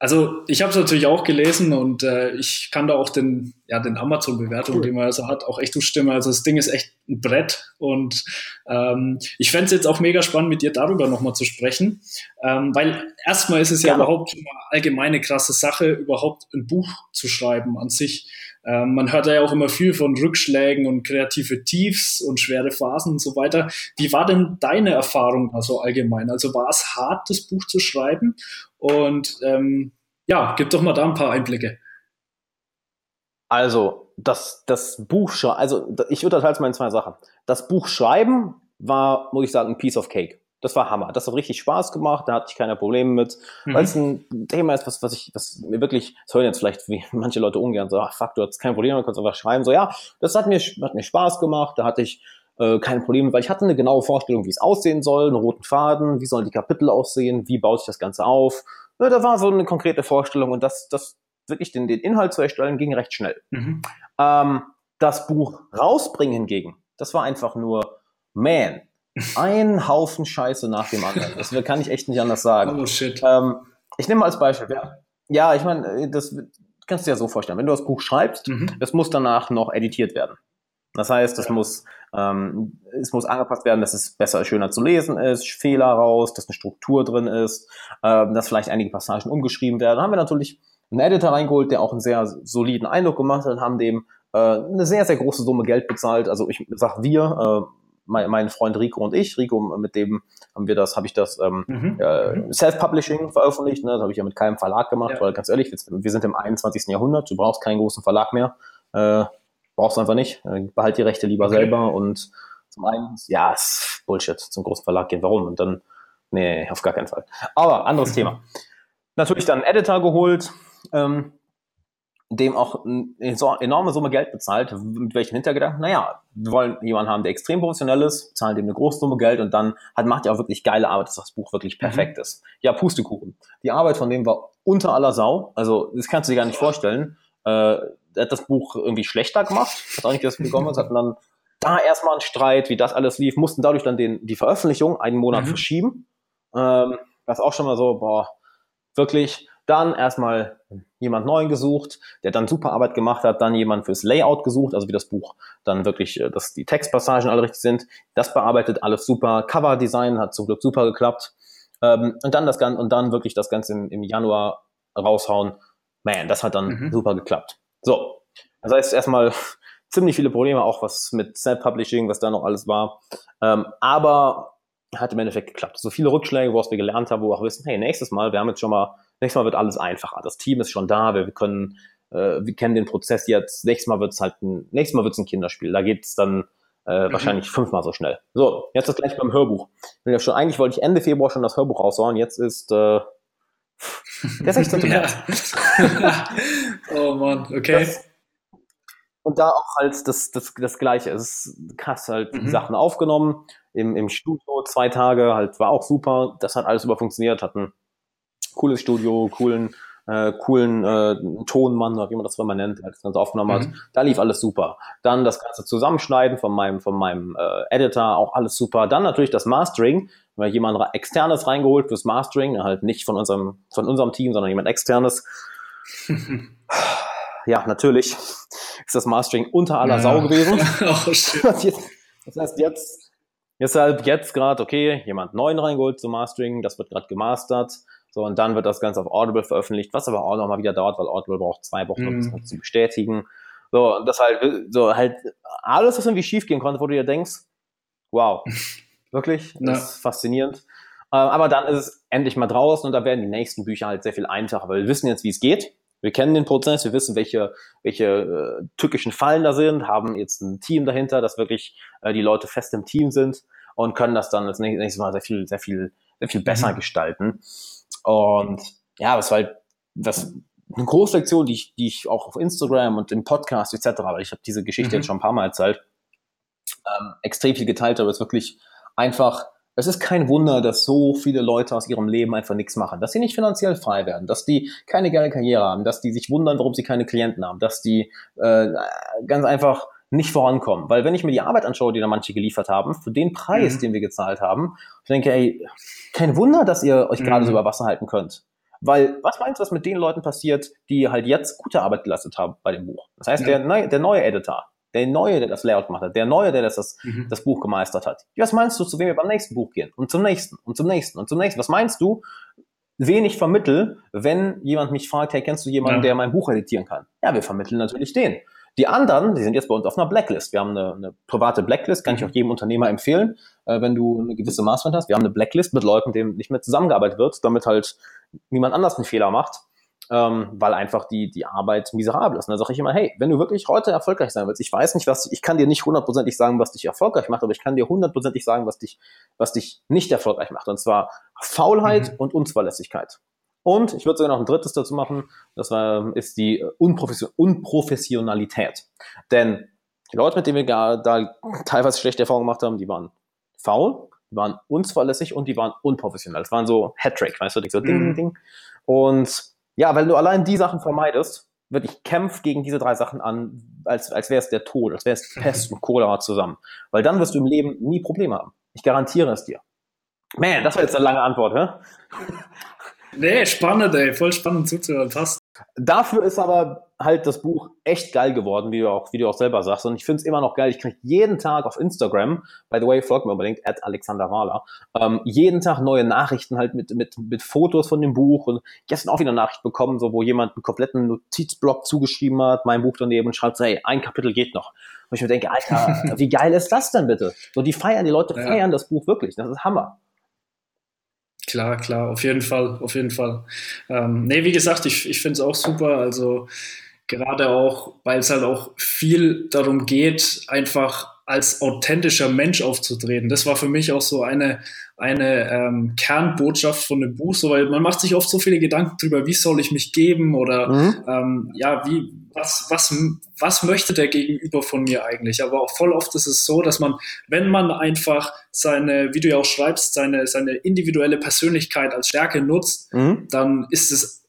also ich habe es natürlich auch gelesen und äh, ich kann da auch den, ja, den Amazon-Bewertungen, cool. die man also hat, auch echt zustimmen. Also das Ding ist echt ein Brett und ähm, ich fände es jetzt auch mega spannend, mit dir darüber nochmal zu sprechen, ähm, weil erstmal ist es ja, ja überhaupt schon mal allgemeine krasse Sache, überhaupt ein Buch zu schreiben an sich. Ähm, man hört ja auch immer viel von Rückschlägen und kreative Tiefs und schwere Phasen und so weiter. Wie war denn deine Erfahrung da so allgemein? Also war es hart, das Buch zu schreiben? Und ähm, ja, gib doch mal da ein paar Einblicke. Also, das, das Buch, also ich unterteile es mal in zwei Sachen. Das Buch schreiben war, muss ich sagen, ein Piece of Cake. Das war Hammer. Das hat richtig Spaß gemacht, da hatte ich keine Probleme mit, mhm. weil es ein Thema ist, was, was ich, was mir wirklich, das hören jetzt vielleicht wie manche Leute ungern, so, ach fuck, du hast kein Problem, du kannst einfach schreiben. So, ja, das hat mir, hat mir Spaß gemacht, da hatte ich äh, kein Problem, weil ich hatte eine genaue Vorstellung, wie es aussehen soll, einen roten Faden, wie sollen die Kapitel aussehen, wie baut sich das Ganze auf. Ja, da war so eine konkrete Vorstellung und das, das wirklich den, den Inhalt zu erstellen, ging recht schnell. Mhm. Ähm, das Buch rausbringen hingegen, das war einfach nur, man, ein [laughs] Haufen Scheiße nach dem anderen. Das kann ich echt nicht anders sagen. Oh shit. Ähm, ich nehme mal als Beispiel. Ja, ja ich meine, das kannst du dir ja so vorstellen. Wenn du das Buch schreibst, mhm. das muss danach noch editiert werden. Das heißt, es muss ähm, es muss angepasst werden, dass es besser, schöner zu lesen ist, Fehler raus, dass eine Struktur drin ist, ähm, dass vielleicht einige Passagen umgeschrieben werden. Da haben wir natürlich einen Editor reingeholt, der auch einen sehr soliden Eindruck gemacht hat, haben dem äh, eine sehr, sehr große Summe Geld bezahlt. Also ich sag wir, äh, mein, mein Freund Rico und ich, Rico, mit dem haben wir das, habe ich das ähm, Mhm. äh, Self-Publishing veröffentlicht, ne? das habe ich ja mit keinem Verlag gemacht, Ja. weil ganz ehrlich, wir, wir sind im 21. Jahrhundert, du brauchst keinen großen Verlag mehr, äh, brauchst du einfach nicht, äh, behalt die Rechte lieber Okay. selber und zum einen, ja, ist Bullshit, zum großen Verlag gehen, warum? Und dann, nee, auf gar keinen Fall. Aber anderes [laughs] Thema. Natürlich dann einen Editor geholt, ähm, dem auch eine enorme Summe Geld bezahlt. Mit welchem Hintergedanken? Naja, wir wollen jemanden haben, der extrem professionell ist, zahlen dem eine große Summe Geld und dann hat, macht er auch wirklich geile Arbeit, dass das Buch wirklich perfekt ist. Ja, Pustekuchen. Die Arbeit von dem war unter aller Sau. Also, das kannst du dir gar nicht vorstellen. Äh, hat das Buch irgendwie schlechter gemacht. Hat auch nicht das bekommen. Es hatten dann da erstmal einen Streit, wie das alles lief, mussten dadurch dann den, die Veröffentlichung einen Monat Mhm. verschieben. Ähm, das ist auch schon mal so, boah, wirklich. Dann erstmal jemand neuen gesucht, der dann super Arbeit gemacht hat, dann jemand fürs Layout gesucht, also wie das Buch dann wirklich, äh, dass die Textpassagen alle richtig sind. Das bearbeitet alles super. Coverdesign hat zum Glück super geklappt. Ähm, und dann das Ganze, und dann wirklich das Ganze im, im Januar raushauen. Man, das hat dann Mhm. super geklappt. So. Das heißt erstmal [laughs] ziemlich viele Probleme, auch was mit Self-Publishing, was da noch alles war. Ähm, aber hat im Endeffekt geklappt. So viele Rückschläge, woraus wir gelernt haben, wo wir auch wissen, hey, nächstes Mal, wir haben jetzt schon mal, nächstes Mal wird alles einfacher. Das Team ist schon da, wir, wir können, äh, wir kennen den Prozess jetzt, nächstes Mal wird es halt ein, nächstes Mal wird es ein Kinderspiel. Da geht es dann äh, Mhm. wahrscheinlich fünfmal so schnell. So, jetzt das gleich beim Hörbuch. Ja schon, eigentlich wollte ich Ende Februar schon das Hörbuch raushauen, jetzt ist äh, [laughs] der 16. März. [laughs] oh Mann, okay. Das, und da auch halt das, das, das Gleiche. Es ist krass, halt Mhm. Sachen aufgenommen, im, im Studio zwei Tage, halt war auch super. Das hat alles super funktioniert, hat ein cooles Studio, coolen, äh, coolen äh, Tonmann, oder wie man das immer nennt, der das Ganze aufgenommen hat. Mhm. Da lief alles super. Dann das ganze Zusammenschneiden von meinem, von meinem äh, Editor, auch alles super. Dann natürlich das Mastering, weil jemand externes reingeholt fürs Mastering, halt nicht von unserem, von unserem Team, sondern jemand externes. [laughs] Ja, natürlich ist das Mastering unter aller Ja. Sau gewesen. [laughs] oh, das heißt jetzt, deshalb jetzt gerade, okay, jemand neuen reingeholt zum Mastering, das wird gerade gemastert. So, und dann wird das Ganze auf Audible veröffentlicht, was aber auch nochmal wieder dauert, weil Audible braucht zwei Wochen, um das Mhm. Ganze zu bestätigen. So, und das halt, so halt, alles, was irgendwie schief gehen konnte, wo du dir denkst, wow, [laughs] wirklich, Ja. das ist faszinierend. Äh, Aber dann ist es endlich mal draußen und da werden die nächsten Bücher halt sehr viel einfacher, weil wir wissen jetzt, wie es geht. Wir kennen den Prozess, wir wissen, welche, welche äh, tückischen Fallen da sind, haben jetzt ein Team dahinter, dass wirklich äh, die Leute fest im Team sind und können das dann das nächste nächste Mal sehr viel, sehr viel, sehr viel besser Mhm. gestalten. Und ja, das war halt das eine große Lektion, die ich, die ich auch auf Instagram und im Podcast etc., weil ich habe diese Geschichte Mhm. jetzt schon ein paar Mal erzählt, ähm, extrem viel geteilt, aber es ist wirklich einfach, es ist kein Wunder, dass so viele Leute aus ihrem Leben einfach nichts machen, dass sie nicht finanziell frei werden, dass die keine geile Karriere haben, dass die sich wundern, warum sie keine Klienten haben, dass die äh, ganz einfach nicht vorankommen. Weil wenn ich mir die Arbeit anschaue, die da manche geliefert haben, für den Preis, Mhm. den wir gezahlt haben, ich denke, ey, kein Wunder, dass ihr euch gerade Mhm. so über Wasser halten könnt. Weil, was meinst du, was mit den Leuten passiert, die halt jetzt gute Arbeit geleistet haben bei dem Buch? Das heißt, Ja. der, der neue Editor, der neue, der das Layout gemacht hat, der neue, der das, das, Mhm. das Buch gemeistert hat. Was meinst du, zu wem wir beim nächsten Buch gehen? Und zum nächsten, und zum nächsten, und zum nächsten. Was meinst du, wen ich vermittel, wenn jemand mich fragt, hey, kennst du jemanden, Ja. der mein Buch editieren kann? Ja, wir vermitteln natürlich den. Die anderen, die sind jetzt bei uns auf einer Blacklist. Wir haben eine, eine private Blacklist, kann ich Mhm. auch jedem Unternehmer empfehlen, äh, wenn du eine gewisse Maßwand hast. Wir haben eine Blacklist mit Leuten, mit denen nicht mehr zusammengearbeitet wird, damit halt niemand anders einen Fehler macht, ähm, weil einfach die, die Arbeit miserabel ist. Und dann sage ich immer, hey, wenn du wirklich heute erfolgreich sein willst, ich weiß nicht, was, ich kann dir nicht hundertprozentig sagen, was dich erfolgreich macht, aber ich kann dir hundertprozentig sagen, was dich, was dich nicht erfolgreich macht. Und zwar Faulheit Mhm. und Unzuverlässigkeit. Und ich würde sogar noch ein drittes dazu machen, das war, ist die äh, Unprofession Unprofessionalität. Denn die Leute, mit denen wir gar, da teilweise schlechte Erfahrungen gemacht haben, die waren faul, die waren unzuverlässig und die waren unprofessionell. Das waren so Hattrick, weißt du, so ding, ding, Mhm. ding. Und ja, wenn du allein die Sachen vermeidest, wirklich kämpf gegen diese drei Sachen an, als, als wäre es der Tod, als wäre es [laughs] Pest und Cholera zusammen. Weil dann wirst du im Leben nie Probleme haben. Ich garantiere es dir. Man, das war jetzt eine lange Antwort, hä? Nee, spannend, ey. Voll spannend zuzuhören. Passt. Dafür ist aber halt das Buch echt geil geworden, wie du auch, wie du auch selber sagst. Und ich finde es immer noch geil. Ich kriege jeden Tag auf Instagram, by the way, folgt mir unbedingt, at Alexander Wahler, ähm, jeden Tag neue Nachrichten halt mit, mit, mit Fotos von dem Buch. Und gestern auch wieder eine Nachricht bekommen, so wo jemand einen kompletten Notizblock zugeschrieben hat, mein Buch daneben und schreibt hey, ein Kapitel geht noch. Wo ich mir denke, Alter, [laughs] wie geil ist das denn bitte? So, die feiern, die Leute Ja. feiern das Buch wirklich. Das ist Hammer. Klar, klar, auf jeden Fall, auf jeden Fall. Ähm, nee, wie gesagt, ich, ich finde es auch super. Also gerade auch, weil es halt auch viel darum geht, einfach als authentischer Mensch aufzutreten. Das war für mich auch so eine, eine ähm, Kernbotschaft von dem Buch, so, weil man macht sich oft so viele Gedanken drüber, wie soll ich mich geben oder Mhm. ähm, ja, wie, was, was, was möchte der Gegenüber von mir eigentlich? Aber auch voll oft ist es so, dass man, wenn man einfach seine, wie du ja auch schreibst, seine, seine individuelle Persönlichkeit als Stärke nutzt, Mhm. dann ist es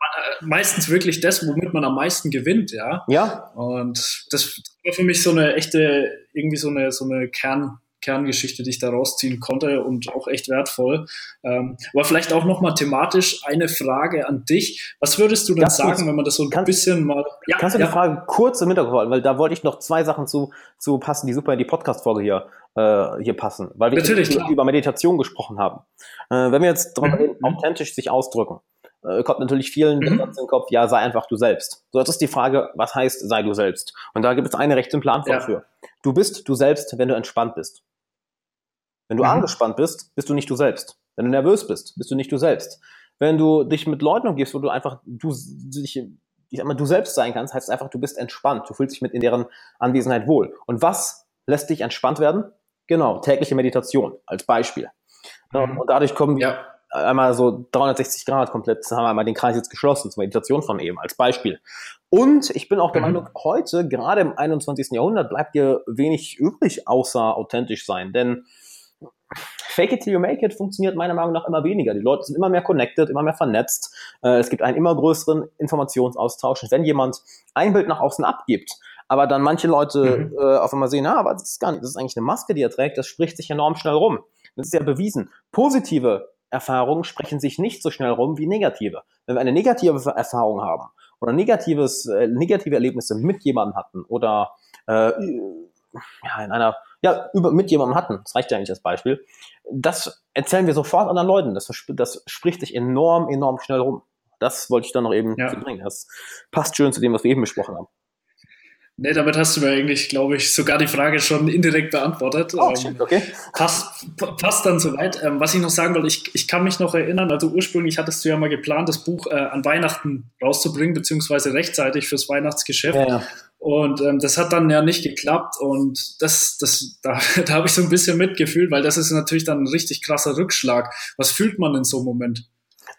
äh, meistens wirklich das, womit man am meisten gewinnt, ja. Ja, Und das war für mich so eine echte, irgendwie so eine, so eine Kern, Kerngeschichte, die ich da rausziehen konnte und auch echt wertvoll. Ähm, aber vielleicht auch nochmal thematisch eine Frage an dich. Was würdest du denn kurz. sagen, wenn man das so ein Kannst- bisschen mal. Ja, Kannst du ja. die Frage kurz im Hintergrund halten, weil da wollte ich noch zwei Sachen zu, zu passen, die super in die Podcast-Folge hier, äh, hier passen, weil wir Natürlich, über, über Meditation gesprochen haben. Äh, wenn wir jetzt darüber Mhm, reden, authentisch sich ausdrücken, äh, kommt natürlich vielen Mhm. Satz in den Kopf, ja, sei einfach du selbst. So, jetzt ist die Frage, was heißt sei du selbst? Und da gibt es eine recht simple Antwort Ja. für. Du bist du selbst, wenn du entspannt bist. Wenn du Mhm. angespannt bist, bist du nicht du selbst. Wenn du nervös bist, bist du nicht du selbst. Wenn du dich mit Leuten umgibst, wo du einfach du dich, ich sag mal, du selbst sein kannst, heißt es einfach, du bist entspannt. Du fühlst dich mit in deren Anwesenheit wohl. Und was lässt dich entspannt werden? Genau, tägliche Meditation als Beispiel. Mhm. Und dadurch kommen wir Ja, einmal so 360 Grad komplett, haben wir einmal den Kreis jetzt geschlossen zur Meditation von eben als Beispiel. Und ich bin auch der Mhm. Meinung, heute, gerade im 21. Jahrhundert, bleibt dir wenig übrig, außer authentisch sein. Denn Fake it till you make it funktioniert meiner Meinung nach immer weniger. Die Leute sind immer mehr connected, immer mehr vernetzt. Äh, es gibt einen immer größeren Informationsaustausch. Und wenn jemand ein Bild nach außen abgibt, aber dann manche Leute Mhm. äh, auf einmal sehen, ah, aber das ist gar nicht, das ist eigentlich eine Maske, die er trägt, das spricht sich enorm schnell rum. Das ist ja bewiesen. Positive Erfahrungen sprechen sich nicht so schnell rum wie negative. Wenn wir eine negative Erfahrung haben oder negatives, äh, negative Erlebnisse mit jemandem hatten oder äh, ja, in einer, ja, über, mit jemandem hatten, das reicht ja eigentlich als Beispiel, das erzählen wir sofort anderen Leuten. Das, das spricht sich enorm, enorm schnell rum. Das wollte ich dann noch eben Ja. zu bringen. Das passt schön zu dem, was wir eben besprochen haben. nee, damit hast du mir eigentlich, glaube ich, sogar die Frage schon indirekt beantwortet. Oh, Ähm, shit, okay. passt, passt dann soweit. Ähm, was ich noch sagen wollte, ich, ich kann mich noch erinnern, also ursprünglich hattest du ja mal geplant, das Buch äh, an Weihnachten rauszubringen, beziehungsweise rechtzeitig fürs Weihnachtsgeschäft. Ja, ja. Und ähm, das hat dann ja nicht geklappt und das, das, [laughs] da, da habe ich so ein bisschen mitgefühlt, weil das ist natürlich dann ein richtig krasser Rückschlag. Was fühlt man in so einem Moment?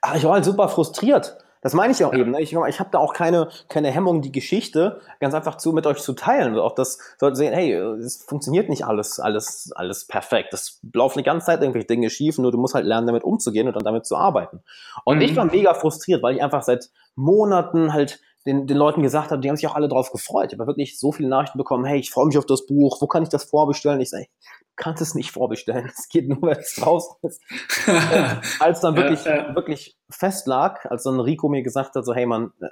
Ach, ich war halt super frustriert. Das meine ich auch Ja. eben. Ne? Ich, ich habe da auch keine, keine Hemmung, die Geschichte ganz einfach zu mit euch zu teilen. Also auch das sollte sehen, hey, es funktioniert nicht alles, alles, alles perfekt. Es laufen die ganze Zeit irgendwelche Dinge schief, nur du musst halt lernen, damit umzugehen und dann damit zu arbeiten. Und Mhm. ich war mega frustriert, weil ich einfach seit Monaten halt den, den Leuten gesagt habe, die haben sich auch alle drauf gefreut. Ich habe wirklich so viele Nachrichten bekommen, hey, ich freue mich auf das Buch, wo kann ich das vorbestellen? Ich sage, du kannst es nicht vorbestellen. [laughs] Es geht nur, wenn es draußen ist [laughs] als dann wirklich, wirklich fest lag, als dann Rico mir gesagt hat, so, hey Mann, äh,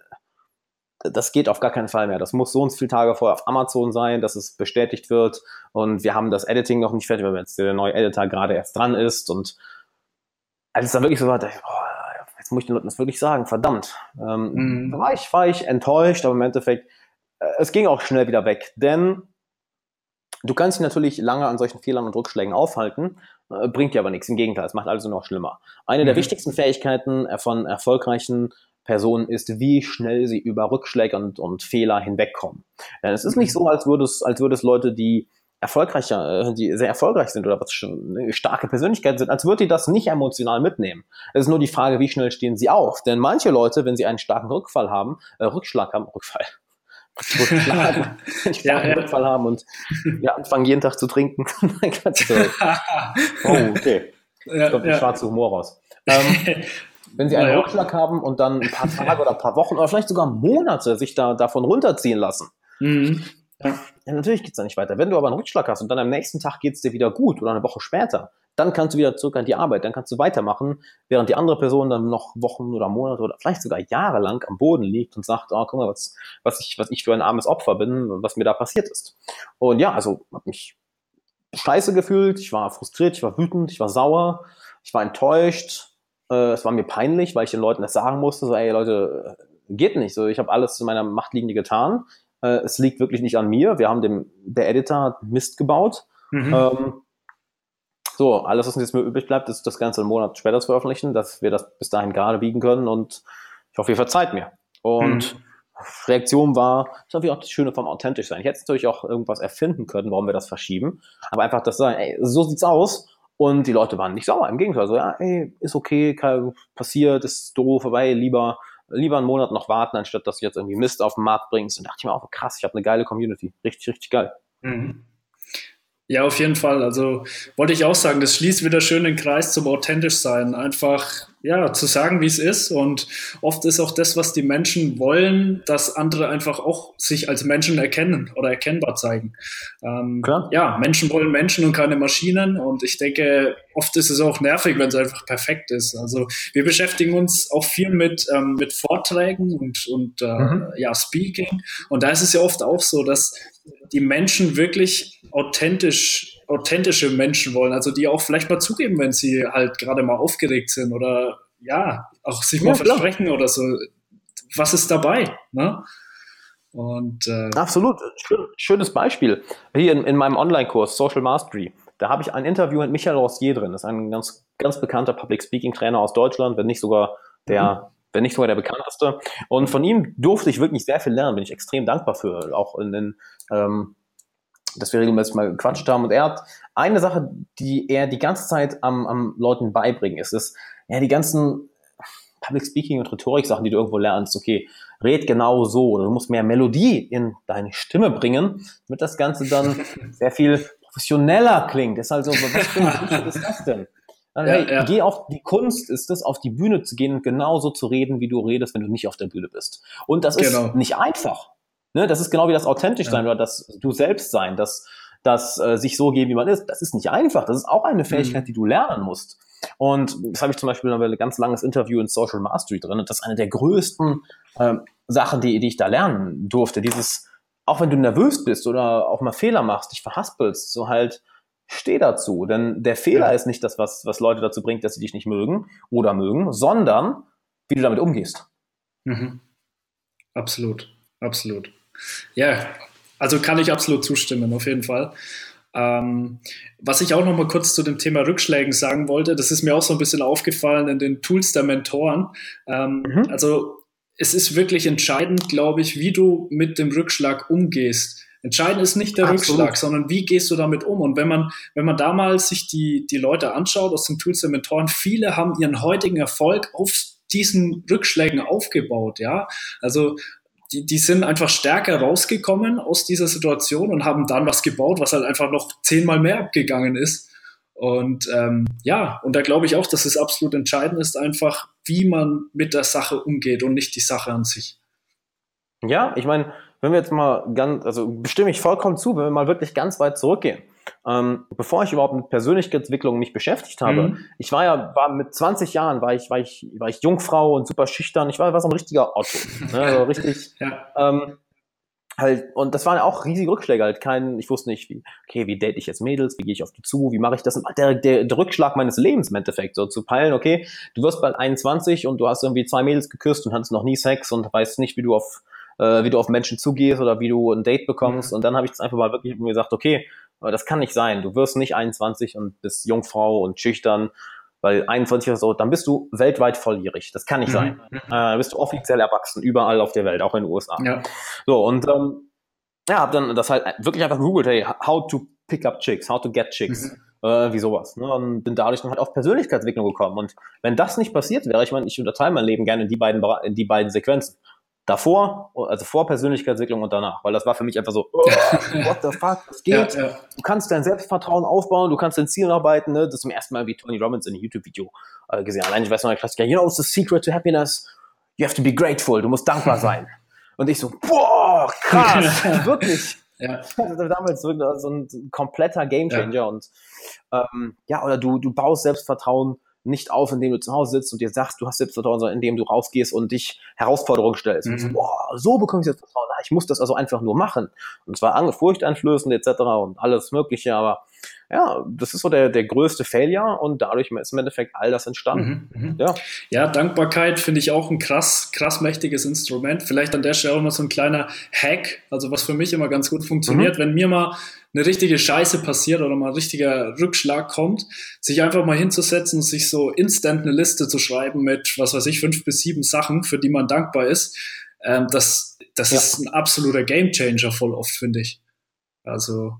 das geht auf gar keinen Fall mehr. Das muss so und so viele Tage vorher auf Amazon sein, dass es bestätigt wird. Und wir haben das Editing noch nicht fertig, weil jetzt der neue Editor gerade erst dran ist. Und als es dann wirklich so war, dachte ich, boah, jetzt muss ich den Leuten das wirklich sagen, verdammt. Ähm, Mhm. war, ich, war ich enttäuscht, aber im Endeffekt, äh, es ging auch schnell wieder weg. Denn du kannst dich natürlich lange an solchen Fehlern und Rückschlägen aufhalten, äh, bringt dir aber nichts. Im Gegenteil, es macht alles nur noch schlimmer. Eine der Mhm. wichtigsten Fähigkeiten äh, von erfolgreichen Personen ist, wie schnell sie über Rückschläge und, und Fehler hinwegkommen. Denn es ist nicht so, als würde es, als würde es Leute, die erfolgreicher, äh, die sehr erfolgreich sind oder was schon eine starke Persönlichkeiten sind, als würde die das nicht emotional mitnehmen. Es ist nur die Frage, wie schnell stehen sie auf. Denn manche Leute, wenn sie einen starken Rückfall haben, äh, Rückschlag haben, Rückfall, [laughs] Rückschlag, einen starken Ja, ja. Rückfall haben und ja, anfangen jeden Tag zu trinken. [laughs] [laughs] Oh, okay. ja, Kommt ja. schwarze Humor raus. Ähm, wenn sie einen Naja. Rückschlag haben und dann ein paar Tage oder ein paar Wochen oder vielleicht sogar Monate sich da davon runterziehen lassen, Mhm. Ja. ja, natürlich geht's da nicht weiter. Wenn du aber einen Rückschlag hast und dann am nächsten Tag geht's dir wieder gut oder eine Woche später, dann kannst du wieder zurück an die Arbeit, dann kannst du weitermachen, während die andere Person dann noch Wochen oder Monate oder vielleicht sogar Jahre lang am Boden liegt und sagt, oh, guck mal, was, was, ich, was ich für ein armes Opfer bin, was mir da passiert ist. Und ja, also habe mich scheiße gefühlt, ich war frustriert, ich war wütend, ich war sauer, ich war enttäuscht, äh, es war mir peinlich, weil ich den Leuten das sagen musste, so, ey Leute, äh, geht nicht, so, ich habe alles in meiner Macht liegende getan, äh, es liegt wirklich nicht an mir. Wir haben dem, der Editor hat Mist gebaut. Mhm. Ähm, so, alles, was uns jetzt mehr übrig bleibt, ist das Ganze einen Monat später zu veröffentlichen, dass wir das bis dahin gerade biegen können und ich hoffe, ihr verzeiht mir. Und Mhm. Reaktion war, das ist natürlich auch das Schöne vom authentisch sein. Ich hätte natürlich auch irgendwas erfinden können, warum wir das verschieben, aber einfach das sagen, ey, so sieht's aus. Und die Leute waren nicht sauer, im Gegenteil, so, ja, ey, ist okay, kann, passiert, ist doof, vorbei, lieber, lieber einen Monat noch warten, anstatt dass du jetzt irgendwie Mist auf den Markt bringst. Und dachte ich mir auch, krass, ich habe eine geile Community. Richtig, richtig geil. Mhm. Ja, auf jeden Fall. Also wollte ich auch sagen, das schließt wieder schön den Kreis zum authentisch sein. Einfach, ja, zu sagen, wie es ist. Und oft ist auch das, was die Menschen wollen, dass andere einfach auch sich als Menschen erkennen oder erkennbar zeigen. Ähm, Klar. Ja, Menschen wollen Menschen und keine Maschinen. Und ich denke, oft ist es auch nervig, wenn es einfach perfekt ist. Also wir beschäftigen uns auch viel mit, ähm, mit Vorträgen und, und äh, Mhm. ja, Speaking. Und da ist es ja oft auch so, dass die Menschen wirklich authentisch, authentische Menschen wollen, also die auch vielleicht mal zugeben, wenn sie halt gerade mal aufgeregt sind oder ja, auch sich mal Ja, klar. versprechen oder so. Was ist dabei? Ne? Und äh, Absolut. Schön, schönes Beispiel. Hier in, in meinem Online-Kurs Social Mastery, da habe ich ein Interview mit Michael Rossier drin. Das ist ein ganz, ganz bekannter Public Speaking Trainer aus Deutschland, wenn nicht sogar der, wenn nicht sogar der bekannteste. Und von ihm durfte ich wirklich sehr viel lernen, bin ich extrem dankbar für. Auch in den, ähm, dass wir regelmäßig mal gequatscht haben. Und er hat eine Sache, die er die ganze Zeit am, am Leuten beibringen, ist, ist ja die ganzen Public Speaking und Rhetorik-Sachen, die du irgendwo lernst. Okay, red genau so oder du musst mehr Melodie in deine Stimme bringen, damit das Ganze dann [laughs] sehr viel professioneller klingt. Das ist halt so, was für ein ist das denn? Dann, Ja, hey, ja. Geh auf die Kunst ist es, auf die Bühne zu gehen und genauso zu reden, wie du redest, wenn du nicht auf der Bühne bist. Und das ist Genau. nicht einfach. Ne? Das ist genau wie das authentisch Ja. sein oder das du selbst sein, das, das äh, sich so geben, wie man ist. Das ist nicht einfach. Das ist auch eine Fähigkeit, die du lernen musst. Und das habe ich zum Beispiel in ein ganz langes Interview in Social Mastery drin. Und das ist eine der größten ähm, Sachen, die, die ich da lernen durfte. Dieses, auch wenn du nervös bist oder auch mal Fehler machst, dich verhaspelst, so halt, steh dazu. Denn der Fehler Ja. ist nicht das, was, was Leute dazu bringt, dass sie dich nicht mögen oder mögen, sondern wie du damit umgehst. Mhm. Absolut, absolut. Ja, also kann ich absolut zustimmen, auf jeden Fall. Ähm, was ich auch noch mal kurz zu dem Thema Rückschlägen sagen wollte, das ist mir auch so ein bisschen aufgefallen in den Tools der Mentoren. Ähm, Mhm. Also es ist wirklich entscheidend, glaube ich, wie du mit dem Rückschlag umgehst. Entscheidend ist nicht der Absolut. Rückschlag, sondern wie gehst du damit um? Und wenn man, wenn man damals sich die, die Leute anschaut aus den Tools der Mentoren, viele haben ihren heutigen Erfolg auf diesen Rückschlägen aufgebaut, ja. Also die, die sind einfach stärker rausgekommen aus dieser Situation und haben dann was gebaut, was halt einfach noch zehnmal mehr abgegangen ist. Und ähm, ja, und da glaube ich auch, dass es absolut entscheidend ist, einfach, wie man mit der Sache umgeht und nicht die Sache an sich. Ja, ich meine, wenn wir jetzt mal ganz, also stimme ich vollkommen zu, wenn wir mal wirklich ganz weit zurückgehen. Ähm, bevor ich überhaupt mit Persönlichkeitsentwicklung mich beschäftigt habe, Mhm. ich war ja, war mit 20 Jahren, war ich, war ich, war ich Jungfrau und super schüchtern. Ich war, war so ein richtiger Otto. Ne, [laughs] also richtig, Ja, ähm, halt, und das waren auch riesige Rückschläge, halt kein, ich wusste nicht, wie, okay, wie date ich jetzt Mädels, wie gehe ich auf die zu, wie mache ich das? Und Der, der, der Rückschlag meines Lebens im Endeffekt, so zu peilen, okay, du wirst bald 21 und du hast irgendwie zwei Mädels geküsst und hattest noch nie Sex und weißt nicht, wie du auf, äh, wie du auf Menschen zugehst oder wie du ein Date bekommst. Mhm. Und dann habe ich das einfach mal wirklich mir gesagt, okay, aber das kann nicht sein. Du wirst nicht 21 und bist Jungfrau und schüchtern, weil 21 oder so, dann bist du weltweit volljährig. Das kann nicht Mhm. sein. Äh, bist du offiziell erwachsen, überall auf der Welt, auch in den USA. ja, So, und ähm, ja, hab dann das halt wirklich einfach gegoogelt, hey, how to pick up chicks, how to get chicks, äh, wie sowas. Ne? Und bin dadurch dann halt auf Persönlichkeitsentwicklung gekommen. Und wenn das nicht passiert wäre, ich meine, ich unterteile mein Leben gerne in die beiden, in die beiden Sequenzen. Davor, also vor Persönlichkeitsentwicklung und danach, weil das war für mich einfach so, oh, [laughs] what the fuck, das ja, geht. ja, Du kannst dein Selbstvertrauen aufbauen, du kannst dein Ziel arbeiten, ne? Das ist zum ersten Mal wie Tony Robbins in einem YouTube-Video äh, gesehen. Allein ich weiß noch, der Klassiker, you know, it's the secret to happiness. You have to be grateful, du musst dankbar [laughs] sein. Und ich so, boah, krass, [laughs] wirklich. ja, Das war damals so, ein- so ein kompletter Gamechanger und ähm, ja, oder du, du baust Selbstvertrauen nicht auf, indem du zu Hause sitzt und dir sagst, du hast Selbstvertrauen, sondern indem du rausgehst und dich Herausforderungen stellst. Und so, Mhm. boah, so bekomme ich Selbstvertrauen. Ah, Ich muss das also einfach nur machen. Und zwar furchteinflößend etc. und alles Mögliche, aber ja, das ist so der, der größte Failure und dadurch ist im Endeffekt all das entstanden. Mhm, mhm. ja. ja, Dankbarkeit finde ich auch ein krass, krass mächtiges Instrument. Vielleicht an der Stelle auch noch so ein kleiner Hack, also was für mich immer ganz gut funktioniert, mhm. wenn mir mal eine richtige Scheiße passiert oder mal ein richtiger Rückschlag kommt, sich einfach mal hinzusetzen und sich so instant eine Liste zu schreiben mit, was weiß ich, fünf bis sieben Sachen, für die man dankbar ist. Ähm, das das ja. ist ein absoluter Gamechanger voll oft, finde ich. Also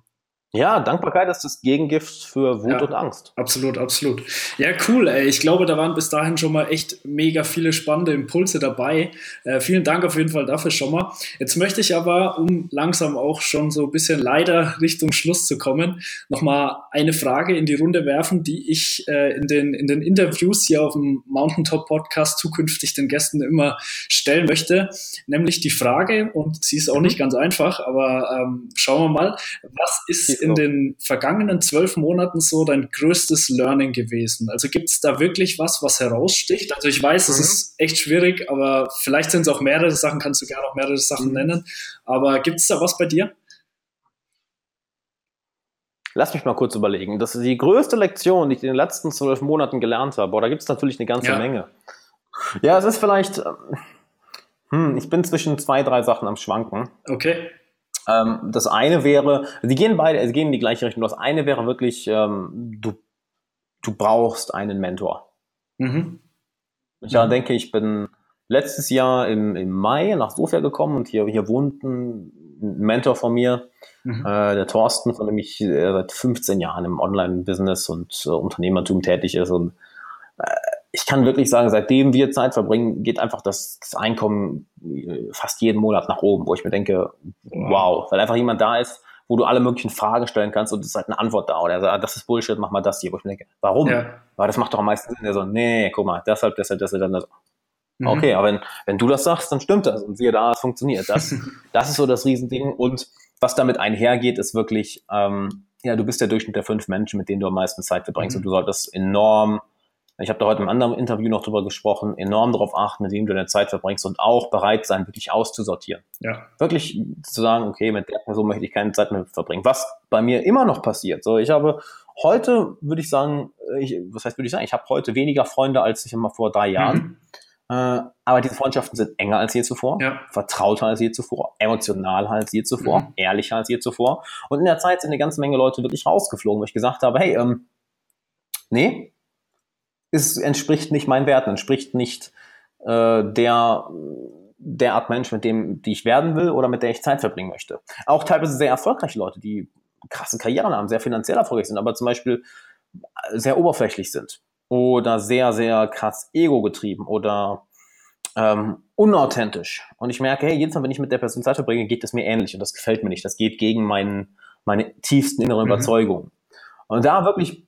ja, Dankbarkeit ist das Gegengift für Wut ja, und Angst. Absolut, absolut. Ja, cool. Ey. Ich glaube, da waren bis dahin schon mal echt mega viele spannende Impulse dabei. Äh, vielen Dank auf jeden Fall dafür schon mal. Jetzt möchte ich aber, um langsam auch schon so ein bisschen leider Richtung Schluss zu kommen, nochmal eine Frage in die Runde werfen, die ich äh, in, den, in den Interviews hier auf dem Mountaintop Podcast zukünftig den Gästen immer stellen möchte. Nämlich die Frage, und sie ist auch nicht ganz einfach, aber ähm, schauen wir mal, was ist in den vergangenen zwölf Monaten so dein größtes Learning gewesen? Also gibt es da wirklich was, was heraussticht? Also ich weiß, mhm. es ist echt schwierig, aber vielleicht sind es auch mehrere Sachen, kannst du gerne auch mehrere Sachen mhm. nennen. Aber gibt es da was bei dir? Lass mich mal kurz überlegen. Das ist die größte Lektion, die ich in den letzten zwölf Monaten gelernt habe. Boah, da gibt es natürlich eine ganze ja. Menge. Ja, es ist vielleicht. Ähm, hm, ich bin zwischen zwei, drei Sachen am Schwanken. Okay. Ähm, das eine wäre, sie gehen beide, sie gehen in die gleiche Richtung. Das eine wäre wirklich, ähm, du, du brauchst einen Mentor. Mhm. Ich mhm. denke, ich bin letztes Jahr im, im Mai nach Sofia gekommen und hier, hier wohnt ein Mentor von mir, mhm. äh, der Thorsten, von dem ich äh, seit 15 Jahren im Online-Business und äh, Unternehmertum tätig ist und ich kann wirklich sagen, seitdem wir Zeit verbringen, geht einfach das, das Einkommen äh, fast jeden Monat nach oben, wo ich mir denke, wow, weil einfach jemand da ist, wo du alle möglichen Fragen stellen kannst und es ist halt eine Antwort da. Oder er sagt, ah, das ist Bullshit, mach mal das hier. Wo ich mir denke, warum? Ja. Weil das macht doch am meisten Sinn. Er so, nee, guck mal, deshalb, deshalb, deshalb, dann das. Mhm. Okay, aber wenn, wenn du das sagst, dann stimmt das. Und siehe da, es funktioniert. Das, [laughs] das ist so das Riesending. Und was damit einhergeht, ist wirklich, ähm, ja, du bist der Durchschnitt der fünf Menschen, mit denen du am meisten Zeit verbringst. Mhm. Und du solltest enorm ich habe da heute im anderen Interview noch drüber gesprochen, enorm darauf achten, mit wem du deine Zeit verbringst und auch bereit sein, wirklich auszusortieren. Ja. Wirklich zu sagen, okay, mit der Person möchte ich keine Zeit mehr verbringen. Was bei mir immer noch passiert. So, ich habe heute, würde ich sagen, ich, was heißt, würde ich sagen, ich habe heute weniger Freunde als ich immer vor drei Jahren. Mhm. Äh, aber diese Freundschaften sind enger als je zuvor, ja. vertrauter als je zuvor, emotionaler als je zuvor, mhm. ehrlicher als je zuvor. Und in der Zeit sind eine ganze Menge Leute wirklich rausgeflogen, wo ich gesagt habe, hey, ähm, nee, es entspricht nicht meinen Werten, entspricht nicht äh, der, der Art Mensch, mit dem, die ich werden will oder mit der ich Zeit verbringen möchte. Auch teilweise sehr erfolgreiche Leute, die krasse Karrieren haben, sehr finanziell erfolgreich sind, aber zum Beispiel sehr oberflächlich sind oder sehr, sehr krass ego-getrieben oder ähm, unauthentisch. Und ich merke, hey, jedes Mal, wenn ich mit der Person Zeit verbringe, geht es mir ähnlich und das gefällt mir nicht. Das geht gegen meinen, meine tiefsten inneren mhm. Überzeugungen. Und da wirklich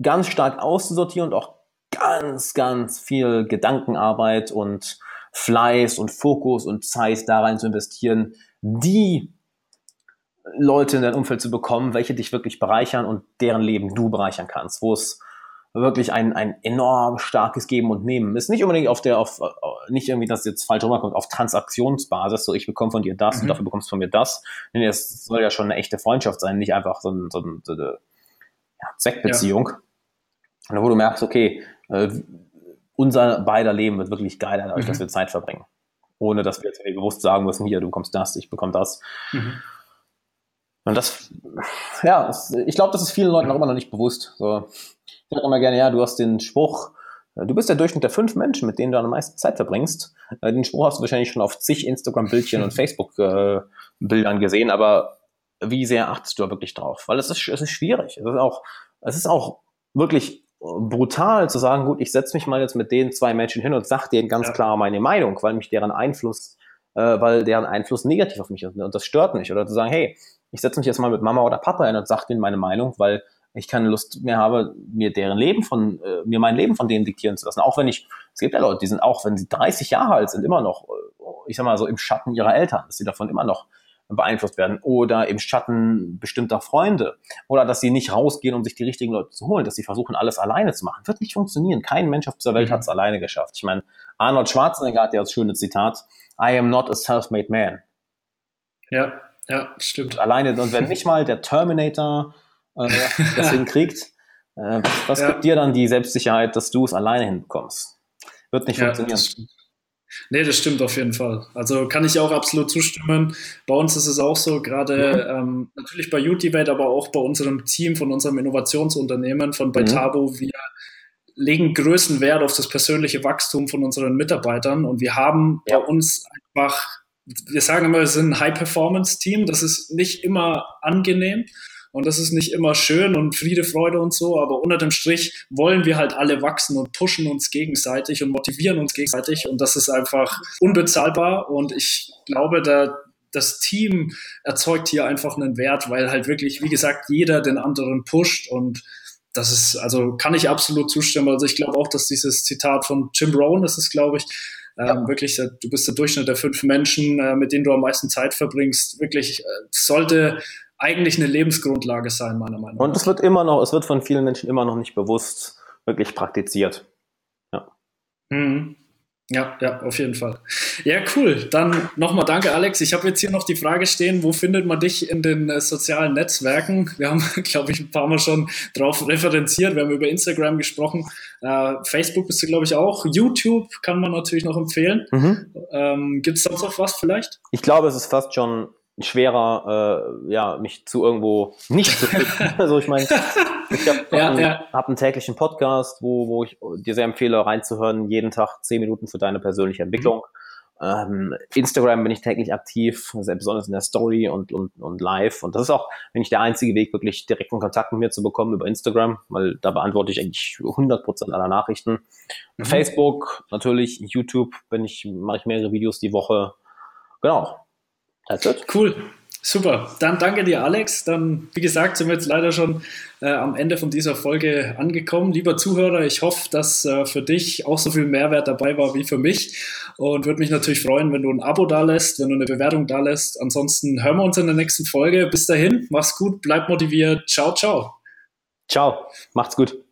ganz stark auszusortieren und auch ganz, ganz viel Gedankenarbeit und Fleiß und Fokus und Zeit da rein zu investieren, die Leute in dein Umfeld zu bekommen, welche dich wirklich bereichern und deren Leben du bereichern kannst, wo es wirklich ein, ein enorm starkes Geben und Nehmen ist. Nicht unbedingt auf der, auf, nicht irgendwie, dass jetzt falsch rüberkommt, auf Transaktionsbasis, so ich bekomme von dir das mhm. und dafür bekommst du von mir das. Nee, es soll ja schon eine echte Freundschaft sein, nicht einfach so, ein, so, ein, so eine ja, Zweckbeziehung. Ja. Und wo du merkst, okay, äh, unser beider Leben wird wirklich geiler, dadurch, mhm. dass wir Zeit verbringen. Ohne dass wir jetzt bewusst sagen müssen, hier, du bekommst das, ich bekomme das. Mhm. Und das, ja, ich glaube, das ist vielen Leuten auch immer noch nicht bewusst. So, ich sage immer gerne, ja, du hast den Spruch, äh, du bist der Durchschnitt der fünf Menschen, mit denen du am meisten Zeit verbringst. Äh, den Spruch hast du wahrscheinlich schon auf zig Instagram-Bildchen und [laughs] Facebook-Bildern gesehen, aber wie sehr achtest du da wirklich drauf? Weil es ist, es ist schwierig. Es ist auch, es ist auch wirklich brutal zu sagen, gut, ich setze mich mal jetzt mit den zwei Menschen hin und sage denen ganz ja. klar meine Meinung, weil mich deren Einfluss, äh, weil deren Einfluss negativ auf mich ist und das stört mich. Oder zu sagen, hey, ich setze mich jetzt mal mit Mama oder Papa hin und sage denen meine Meinung, weil ich keine Lust mehr habe, mir deren Leben von, äh, mir mein Leben von denen diktieren zu lassen. Auch wenn ich, es gibt ja Leute, die sind auch, wenn sie 30 Jahre alt sind, immer noch, äh, ich sag mal so im Schatten ihrer Eltern, dass sie davon immer noch beeinflusst werden oder im Schatten bestimmter Freunde oder dass sie nicht rausgehen, um sich die richtigen Leute zu holen, dass sie versuchen, alles alleine zu machen. Wird nicht funktionieren. Kein Mensch auf dieser Welt mhm. hat es alleine geschafft. Ich meine, Arnold Schwarzenegger hat ja das schöne Zitat, I am not a self-made man. Ja, ja, stimmt. Alleine, und wenn nicht mal der Terminator äh, [laughs] das hinkriegt. Äh, was was ja. gibt dir dann die Selbstsicherheit, dass du es alleine hinbekommst? Wird nicht ja, funktionieren. Nee, das stimmt auf jeden Fall. Also kann ich auch absolut zustimmen. Bei uns ist es auch so, gerade mhm. ähm, natürlich bei Utivate, aber auch bei unserem Team von unserem Innovationsunternehmen von Beitabo, mhm. wir legen größten Wert auf das persönliche Wachstum von unseren Mitarbeitern und wir haben ja. bei uns einfach, wir sagen immer, wir sind ein High-Performance-Team. Das ist nicht immer angenehm. Und das ist nicht immer schön und Friede, Freude und so, aber unter dem Strich wollen wir halt alle wachsen und pushen uns gegenseitig und motivieren uns gegenseitig. Und das ist einfach unbezahlbar. Und ich glaube, da, das Team erzeugt hier einfach einen Wert, weil halt wirklich, wie gesagt, jeder den anderen pusht und das ist, also kann ich absolut zustimmen. Also ich glaube auch, dass dieses Zitat von Jim Brown, das ist, glaube ich, ähm, wirklich, du bist der Durchschnitt der fünf Menschen, äh, mit denen du am meisten Zeit verbringst. Wirklich äh, sollte eigentlich eine Lebensgrundlage sein, meiner Meinung nach. Und es wird immer noch, es wird von vielen Menschen immer noch nicht bewusst wirklich praktiziert. Ja. Mhm. Ja, ja, auf jeden Fall. Ja, cool. Dann nochmal danke, Alex. Ich habe jetzt hier noch die Frage stehen, wo findet man dich in den äh, sozialen Netzwerken? Wir haben, [laughs] glaube ich, ein paar Mal schon drauf referenziert. Wir haben über Instagram gesprochen. Äh, Facebook bist du, glaube ich, auch. YouTube kann man natürlich noch empfehlen. Mhm. Ähm, Gibt es sonst noch was vielleicht? Ich glaube, es ist fast schon schwerer, äh, ja, mich zu irgendwo nicht zu [laughs] finden. also ich meine, ich habe ja, einen, ja. hab einen täglichen Podcast, wo, wo ich dir sehr empfehle, reinzuhören, jeden Tag zehn Minuten für deine persönliche Entwicklung. Mhm. Ähm, Instagram bin ich täglich aktiv, sehr besonders in der Story und, und, und live. Und das ist auch, wenn ich der einzige Weg, wirklich direkten Kontakt mit mir zu bekommen über Instagram, weil da beantworte ich eigentlich 100% aller Nachrichten. Mhm. Facebook, natürlich, YouTube bin ich, mache ich mehrere Videos die Woche. Genau, It. Cool. Super. Dann danke dir, Alex. Dann, wie gesagt, sind wir jetzt leider schon äh, am Ende von dieser Folge angekommen. Lieber Zuhörer, ich hoffe, dass äh, für dich auch so viel Mehrwert dabei war wie für mich. Und würde mich natürlich freuen, wenn du ein Abo da lässt, wenn du eine Bewertung da lässt. Ansonsten hören wir uns in der nächsten Folge. Bis dahin, mach's gut, bleib motiviert. Ciao, ciao. Ciao, macht's gut.